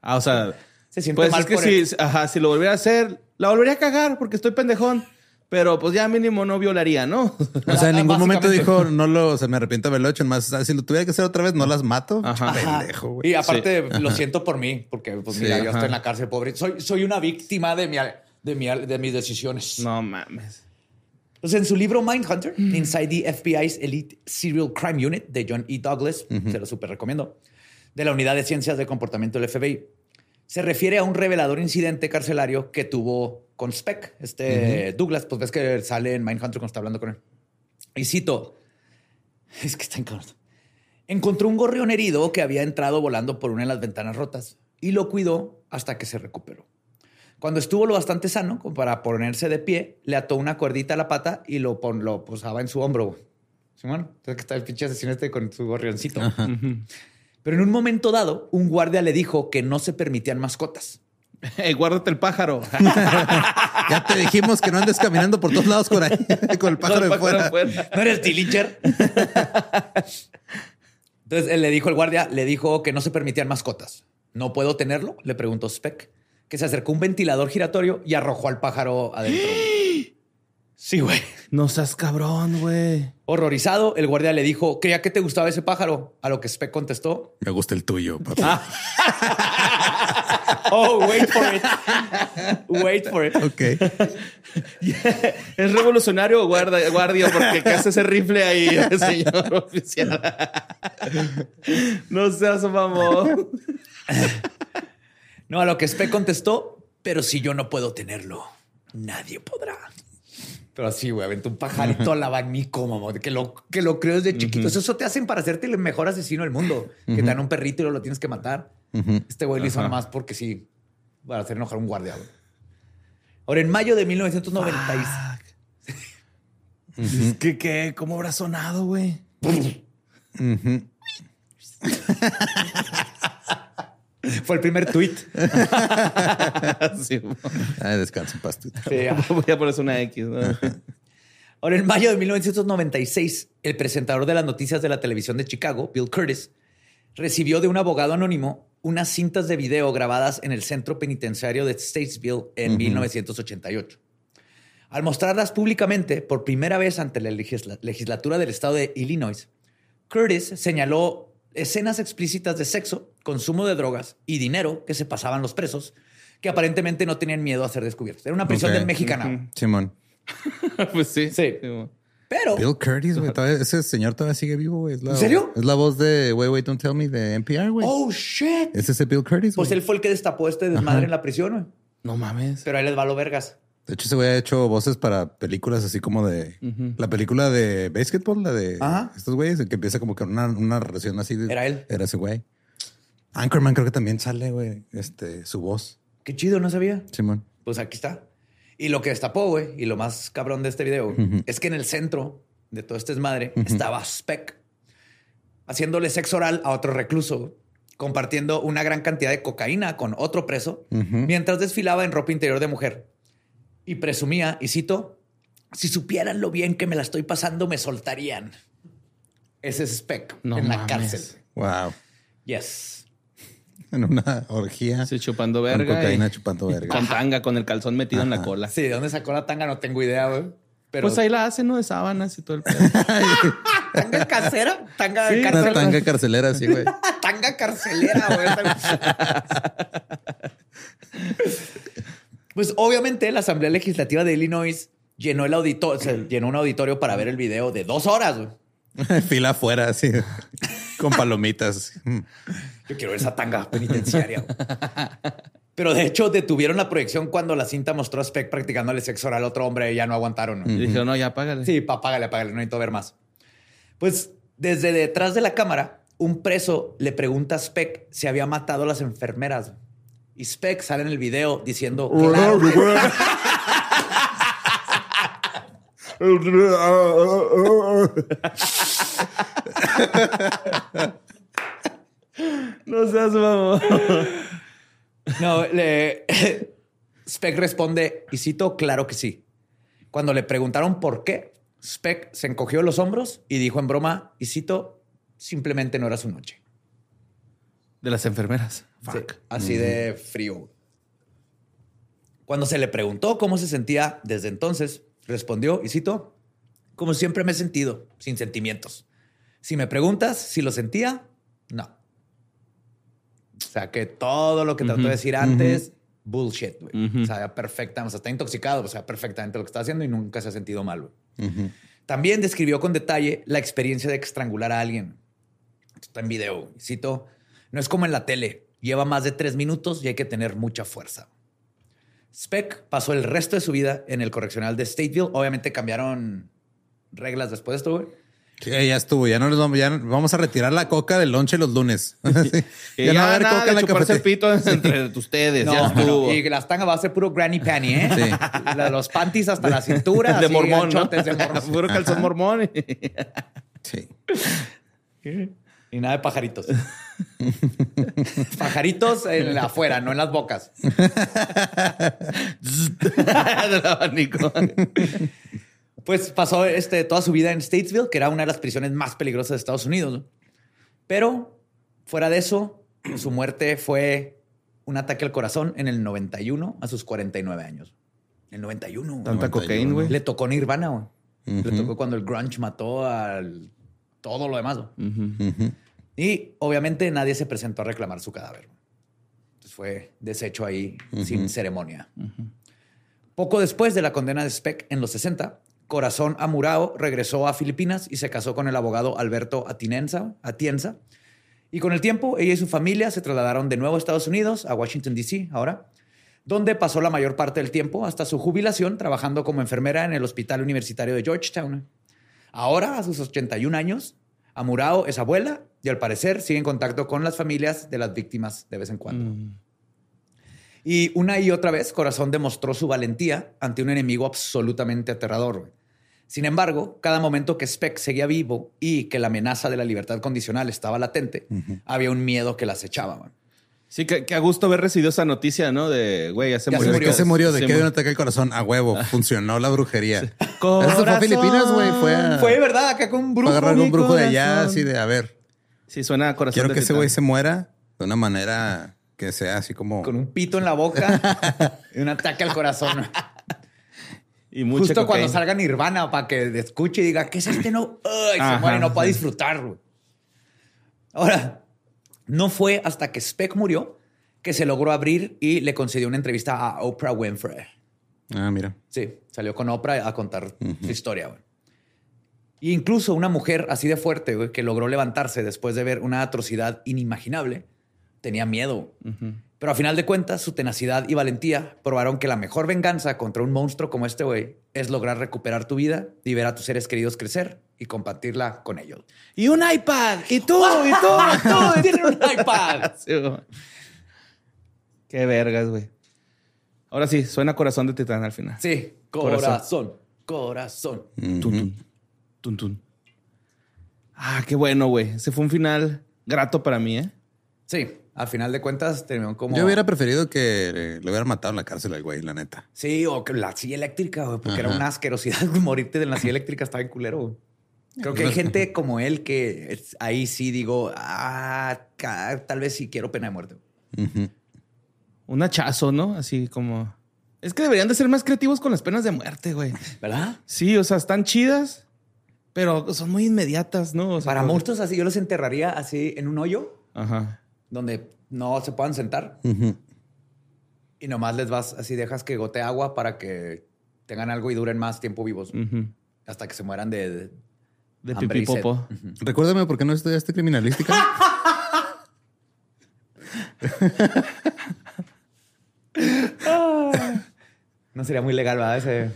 Ah, o sea, Se siente pues mal es que por si, él. ajá, si lo volviera a hacer, la volvería a cagar porque estoy pendejón. Pero pues ya mínimo no violaría, ¿no? O sea, en ningún momento dijo, no lo, o sea, me arrepiento de haberlo hecho. Más, si lo tuviera que hacer otra vez, no las mato. Ajá. Pendejo, güey. Y aparte, lo siento por mí, porque pues Sí, mira, yo estoy en la cárcel, pobre. Soy, soy una víctima de, mi, de, mi, de mis decisiones. no mames. Pues en su libro Mindhunter, Inside the FBI's Elite Serial Crime Unit de John E. Douglas, se lo súper recomiendo, de la Unidad de Ciencias de Comportamiento del FBI, se refiere a un revelador incidente carcelario que tuvo con Speck, este Douglas, pues ves que sale en Mindhunter cuando está hablando con él. Y cito, es que está encabrado. Encontró un gorrión herido que había entrado volando por una de las ventanas rotas y lo cuidó hasta que se recuperó. Cuando estuvo lo bastante sano como para ponerse de pie, le ató una cuerdita a la pata y lo, pon- lo posaba en su hombro. Simón, entonces que está el pinche asesino este con su gorrioncito. Pero en un momento dado, un guardia le dijo que no se permitían mascotas. Ey, guárdate el pájaro. Ya te dijimos que no andes caminando por todos lados con, ahí, con el pájaro El de fuera. ¿No eres Dillinger? Entonces él le dijo al guardia, le dijo que no se permitían mascotas. ¿No puedo tenerlo? Le preguntó Speck, que se acercó un ventilador giratorio y arrojó al pájaro adentro. Sí, güey. No seas cabrón, güey. Horrorizado, el guardia le dijo, creía que te gustaba ese pájaro. A lo que Speck contestó, Me gusta el tuyo, papá. Ah. oh, wait for it. Wait for it. Ok. ¿Es revolucionario o guarda, guardia? Porque ¿qué hace ese rifle ahí, señor oficial? no seas mamón. No, a lo que Speck contestó, pero si yo no puedo tenerlo, nadie podrá. Pero así, güey, aventó un pajarito al abanico, mamá, que lo, que lo creo desde chiquito. Eso, eso te hacen para hacerte el mejor asesino del mundo. Que te dan un perrito y lo tienes que matar. Este güey lo hizo nada más porque sí, para hacer enojar a un guardia. güey. Ahora, en mayo de 1990, Es que, ¿qué? ¿Cómo habrá sonado, güey? Fue el primer tweet. Sí, Ay, descansa en paz, Twitter. Sí, ah. voy a ponerse una X, ¿no? Ahora, en mayo de 1996, el presentador de las noticias de la televisión de Chicago, Bill Curtis, recibió de un abogado anónimo unas cintas de video grabadas en el centro penitenciario de Statesville en 1988. Al mostrarlas públicamente por primera vez ante la legisla- legislatura del estado de Illinois, Curtis señaló escenas explícitas de sexo, consumo de drogas y dinero que se pasaban los presos, que aparentemente no tenían miedo a ser descubiertos. Era una prisión Ok. del mexicano. Simón. pues sí. Sí. Pero Bill Curtis, güey. Ese señor todavía sigue vivo, güey. Es la- ¿En serio? Es la voz de Wait, Wait, Don't Tell Me de NPR, güey. Oh, shit. Es ese Bill Curtis, Pues güey. él fue el que destapó este desmadre en la prisión, güey. No mames. Pero ahí les va lo vergas. De hecho, ese güey ha hecho voces para películas así como de... La película de Basketball, la de Ajá. estos güeyes, que empieza como con una, una relación así. De, Era él. Era ese güey. Anchorman creo que también sale, güey, este, su voz. Qué chido, no sabía. Simón. Pues aquí está. Y lo que destapó, güey, y lo más cabrón de este video, es que en el centro de todo este desmadre estaba Speck haciéndole sexo oral a otro recluso, compartiendo una gran cantidad de cocaína con otro preso, mientras desfilaba en ropa interior de mujer. Y presumía, y cito, si supieran lo bien que me la estoy pasando, me soltarían. Ese es Speck No en la cárcel. Wow. Yes. En una orgía. Sí, chupando con verga. cocaína y- chupando verga. Con tanga, con el calzón metido en la cola. Sí, ¿de dónde sacó la tanga? No tengo idea, güey. Pero Pues ahí la hacen, ¿no? De sábanas y todo el pedo. tanga casera, tanga Sí, Una carcelera. tanga carcelera, sí, güey. tanga carcelera, güey. pues obviamente la Asamblea Legislativa de Illinois llenó el auditorio, llenó un auditorio para ver el video de dos horas. güey. Fila afuera, así. Con palomitas. Yo quiero ver esa tanga penitenciaria. Pero de hecho detuvieron la proyección cuando la cinta mostró a Speck practicándole sexo oral a otro hombre y ya no aguantaron. ¿no? Y dijeron, no, ya págale. Sí, pa, págale, págale, no necesito ver más. Pues desde detrás de la cámara, un preso le pregunta a Speck si había matado a las enfermeras. Y Speck sale en el video diciendo, claro, seas mamón. No, le... Speck responde, y cito, claro que sí. Cuando le preguntaron por qué, Speck se encogió los hombros y dijo en broma, y cito, simplemente no era su noche. De las enfermeras. Sí, así de frío. Cuando se le preguntó cómo se sentía desde entonces, respondió, y cito, como siempre me he sentido, sin sentimientos. Si me preguntas si lo sentía, no. O sea, que todo lo que trató de decir antes, bullshit, güey. O sea, perfecta, o sea, está intoxicado, o sea, perfectamente lo que está haciendo y nunca se ha sentido mal, güey. También describió con detalle la experiencia de estrangular a alguien. Esto está en video. Cito, no es como en la tele. Lleva más de tres minutos y hay que tener mucha fuerza. Speck pasó el resto de su vida en el correccional de Stateville. Obviamente cambiaron reglas después de esto, güey. Sí, ya estuvo. Ya no les vamos, ya vamos a retirar la coca del lonche los lunes. Sí. Ya ya, no va a haber nada coca de en la chuparse el pito entre ustedes. No, ya estuvo. y las tangas va a ser puro granny panty, ¿eh? Sí. La- los panties hasta la cintura. de así, mormón, ¿no? de mormón. Puro calzón mormón. Sí. Y nada de pajaritos. pajaritos en la afuera, no en las bocas. Del abanico. Pues pasó este, toda su vida en Statesville, que era una de las prisiones más peligrosas de Estados Unidos. ¿no? Pero fuera de eso, su muerte fue un ataque al corazón en el 91 a sus 49 años. El 91. güey. Tanta 91. cocaína, güey. Le tocó Nirvana. güey. Le tocó cuando el grunge mató al todo lo demás. Ujú. Y obviamente nadie se presentó a reclamar su cadáver. Entonces fue deshecho ahí sin ceremonia. Poco después de la condena de Speck en los 60, Corazón Amurao regresó a Filipinas y se casó con el abogado Alberto Atinenza, Atienza. Y con el tiempo, ella y su familia se trasladaron de nuevo a Estados Unidos, a Washington, D.C. ahora, donde pasó la mayor parte del tiempo hasta su jubilación trabajando como enfermera en el Hospital Universitario de Georgetown. Ahora, a sus 81 años, Amurao es abuela y al parecer sigue en contacto con las familias de las víctimas de vez en cuando. Y una y otra vez, Corazón demostró su valentía ante un enemigo absolutamente aterrador. Sin embargo, cada momento que Speck seguía vivo y que la amenaza de la libertad condicional estaba latente, había un miedo que la acechaba. man. Sí, que, que a gusto haber recibido esa noticia, ¿no? De, güey, ya se Ya ¿De se murió. qué se murió? ¿De qué de un murió. ataque al corazón? A huevo. Funcionó la brujería. Eso fue a Filipinas, güey. Fue a, Fue verdad, acá con un fue brujo. a agarrar un brujo de allá, así de, a ver, Sí, suena a corazón. quiero de que ese güey se muera de una manera que sea así como... Con un pito en la boca y un ataque al corazón. Y mucha Justo cuando salga Nirvana para que escuche y diga, ¿qué es este no? Ay, se Ajá, muere y no pueda sí. disfrutar. güey. Ahora, no fue hasta que Speck murió que se logró abrir y le concedió una entrevista a Oprah Winfrey. Ah, mira. Sí, salió con Oprah a contar su historia. güey. Y incluso una mujer así de fuerte güey, que logró levantarse después de ver una atrocidad inimaginable, tenía miedo. Pero a final de cuentas, su tenacidad y valentía probaron que la mejor venganza contra un monstruo como este güey es lograr recuperar tu vida y ver a tus seres queridos crecer y compartirla con ellos. Y un iPad. Y tú, y tú. ¡Todos tienen un iPad! Sí, güey. Qué vergas, güey. Ahora sí, suena corazón de titán al final. Sí, Corazón. corazón, corazón. Tun, tun. Tun, tun. Ah, qué bueno, güey. Ese fue un final grato para mí, ¿eh? Sí, al final de cuentas terminó como... Yo hubiera preferido que eh, lo hubieran matado en la cárcel al güey, la neta. Sí, o que la silla eléctrica, güey, porque era una asquerosidad morirte de la silla eléctrica, estaba en culero. güey. Creo que hay gente como él que es- ahí sí digo, ah, tal vez sí quiero pena de muerte. Un hachazo, ¿no? Así como... Es que deberían de ser más creativos con las penas de muerte, güey. ¿Verdad? Sí, o sea, están chidas, pero son muy inmediatas, ¿no? O sea, Para como- monstruos así, yo los enterraría así en un hoyo Ajá. Donde no se puedan sentar. Y nomás les vas así, dejas que gote agua para que tengan algo y duren más tiempo vivos. Hasta que se mueran de, de, De popo. Recuérdame por qué no estudiaste criminalística. No sería muy legal, ¿verdad? Ese...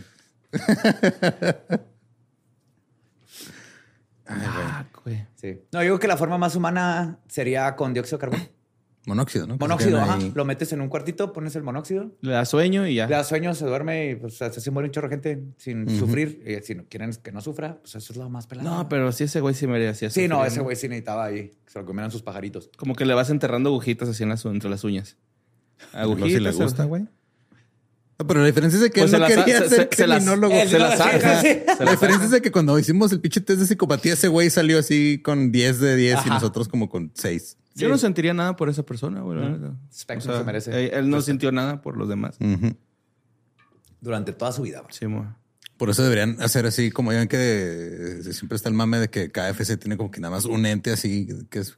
Ah, güey. Sí. No, yo digo que la forma más humana sería con dióxido de carbono. Monóxido, ¿no? Monóxido, ajá. ahí. Lo metes en un cuartito, pones el monóxido, Le da sueño y ya. le da sueño, se duerme y pues así se muere un chorro de gente sin sufrir. Y si no quieren que no sufra, pues eso es lo más pelado. No, pero sí ese güey sí merecía Sí, no, ese güey sí necesitaba ahí que se lo comieran sus pajaritos. Como que le vas enterrando agujitas así en las, entre las uñas. Luego Agujitas. si le gusta, güey. Pero la diferencia es de que Pues él se no quería se- ser se- criminólogo. se las Sí, saca. La diferencia es de que cuando hicimos el pinche test de psicopatía, ese güey salió así con 10 de 10 y nosotros como con 6. Yo no sentiría nada por esa persona, güey. la se merece. Él, él no sintió nada por los demás. Durante toda su vida. Sí, mo. Por eso deberían hacer así, como ya que eh, siempre está el mame de que KFC tiene como que nada más un ente así, que es,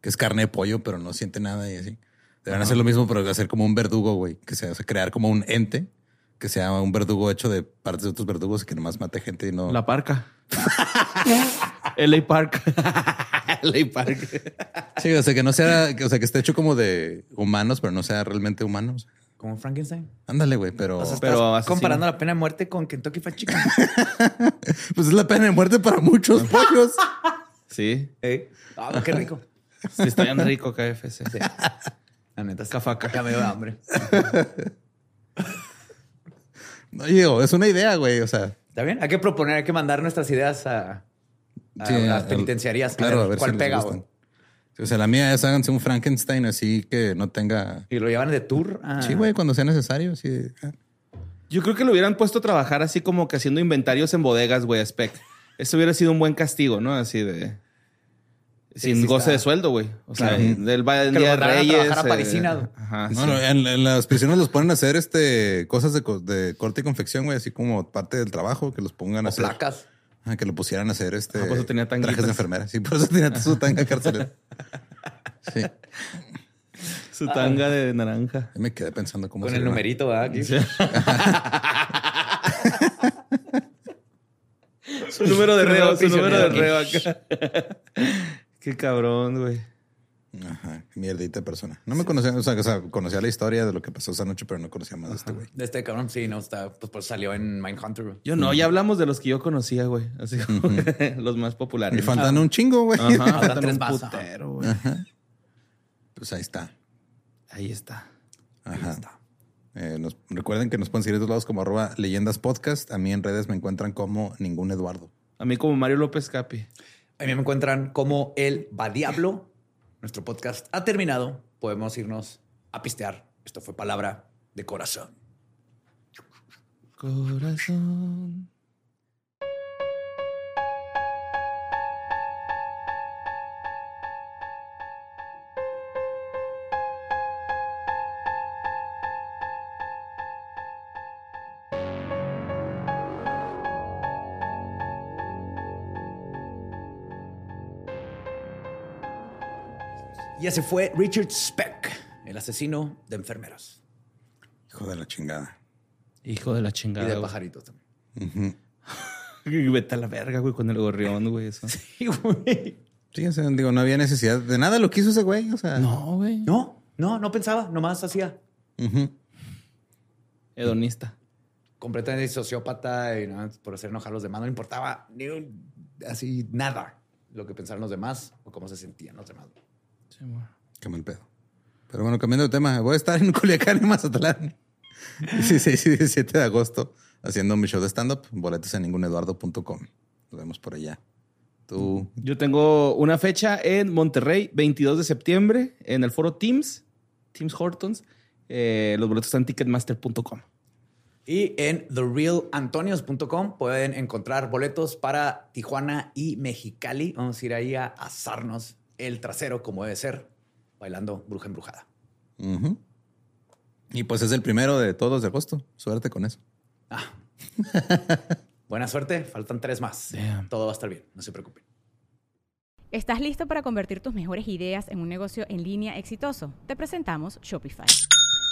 que es carne de pollo, pero no siente nada y así. Deberían hacer lo mismo, pero hacer como un verdugo, güey, que sea, o sea, crear como un ente, que sea un verdugo hecho de partes de otros verdugos y que nomás mate gente y no... La parca. LA Park. LA Park. Sí, o sea, que no sea, o sea, que esté hecho como de humanos, pero no sea realmente humanos. Como Frankenstein. Ándale, güey, pero... O sea, Pero asesino. comparando la pena de muerte con Kentucky Fried Chicken. pues es la pena de muerte para muchos pollos. Sí. Ey. Ah, qué rico. Sí, está bien rico KFC. La neta. sí. Cafaca. Ya me dio hambre. No, digo, es una idea, güey, o sea... ¿Está bien? Hay que proponer, hay que mandar nuestras ideas a, a Sí, las penitenciarías. Claro, a a ver cuál si pega, güey. O sea, la mía es háganse un Frankenstein así que no tenga... Y lo llevan de tour. a- Sí, güey, cuando sea necesario. Sí. de- ah. Yo creo que lo hubieran puesto a trabajar así como que haciendo inventarios en bodegas, güey, a Spec. Eso hubiera sido un buen castigo, ¿no? Así de... Sin sí goce está. de sueldo, güey. O sea, Claro. del va en Día de Reyes. trabajar a eh. Ajá, No, sí. no, en, en las prisiones los ponen a hacer este cosas de, de corte y confección, güey, así como parte del trabajo, que los pongan a hacer. placas. Ah, que lo pusieran a hacer este Ah, por eso tenía tanguitas. trajes de enfermera. Sí, por eso tenía su tanga carcelera. Sí. Su tanga de naranja. Me quedé pensando cómo Con se el numerito, ¿verdad? Aquí. Su número de reo, su número de reo acá. Qué cabrón, güey. Ajá, mierdita de persona. No me conocía, o sea, o sea, conocía la historia de lo que pasó esa noche, pero no conocía más de este güey. De este cabrón, sí, no está. Pues, pues salió en Mindhunter. güey. Yo no, ya hablamos de los que yo conocía, güey. Así como los más populares. Y faltan un chingo, güey. Ajá, Faltan tres un ajá. putero, güey. Pues ahí está. Ahí está. Ajá. Eh, nos, recuerden que nos pueden seguir de todos lados como arroba leyendas podcast. A mí en redes me encuentran como ningún Eduardo. A mí como Mario López Capi. A mí me encuentran como el Va Diablo. Nuestro podcast ha terminado. Podemos irnos a pistear. Esto fue palabra de corazón. Corazón. Y ese fue Richard Speck, el asesino de enfermeros Hijo de la chingada. Hijo de la y chingada. de güey. pajaritos también. Vete a la verga, güey, con el gorrión, güey. Eso. Sí, güey. Sí, o sea, digo, no había necesidad de nada lo que hizo ese güey. O sea, No, güey. No, no, no pensaba, nomás hacía. Ujú. Hedonista. Completamente sociópata y nada, por hacer enojar a los demás. No le importaba ni un- así nada lo que pensaran los demás o cómo se sentían los demás. Sí, güey. Qué mal pedo. Pero bueno, cambiando de tema, voy a estar en Culiacán y Mazatlán. 16 y 17 de agosto haciendo mi show de stand-up. Boletos en ninguneduardo.com. Nos vemos por allá. Tú. Yo tengo una fecha en Monterrey, 22 de septiembre, en el foro Teams, Teams Hortons. Eh, los boletos están en ticketmaster.com. Y en therealantonios.com pueden encontrar boletos para Tijuana y Mexicali. Vamos a ir ahí a asarnos el trasero como debe ser, bailando bruja embrujada. Y pues es el primero de todos de agosto. Suerte con eso. Ah. Buena suerte, faltan tres más. Damn. Todo va a estar bien, no se preocupen. ¿Estás listo para convertir tus mejores ideas en un negocio en línea exitoso? Te presentamos Shopify.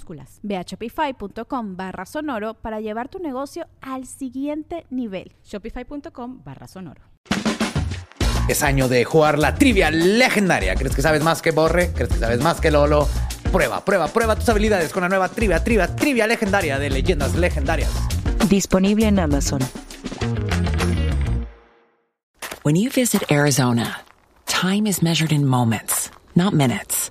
minúsculas. Ve a shopify.com barra sonoro para llevar tu negocio al siguiente nivel. Shopify.com barra sonoro. Es año de jugar la trivia legendaria. ¿Crees que sabes más que Borre? ¿Crees que sabes más que Lolo? Prueba, prueba, prueba tus habilidades con la nueva trivia, trivia, trivia legendaria de leyendas legendarias. Disponible en Amazon. When you visit Arizona, time is measured in moments, not minutes.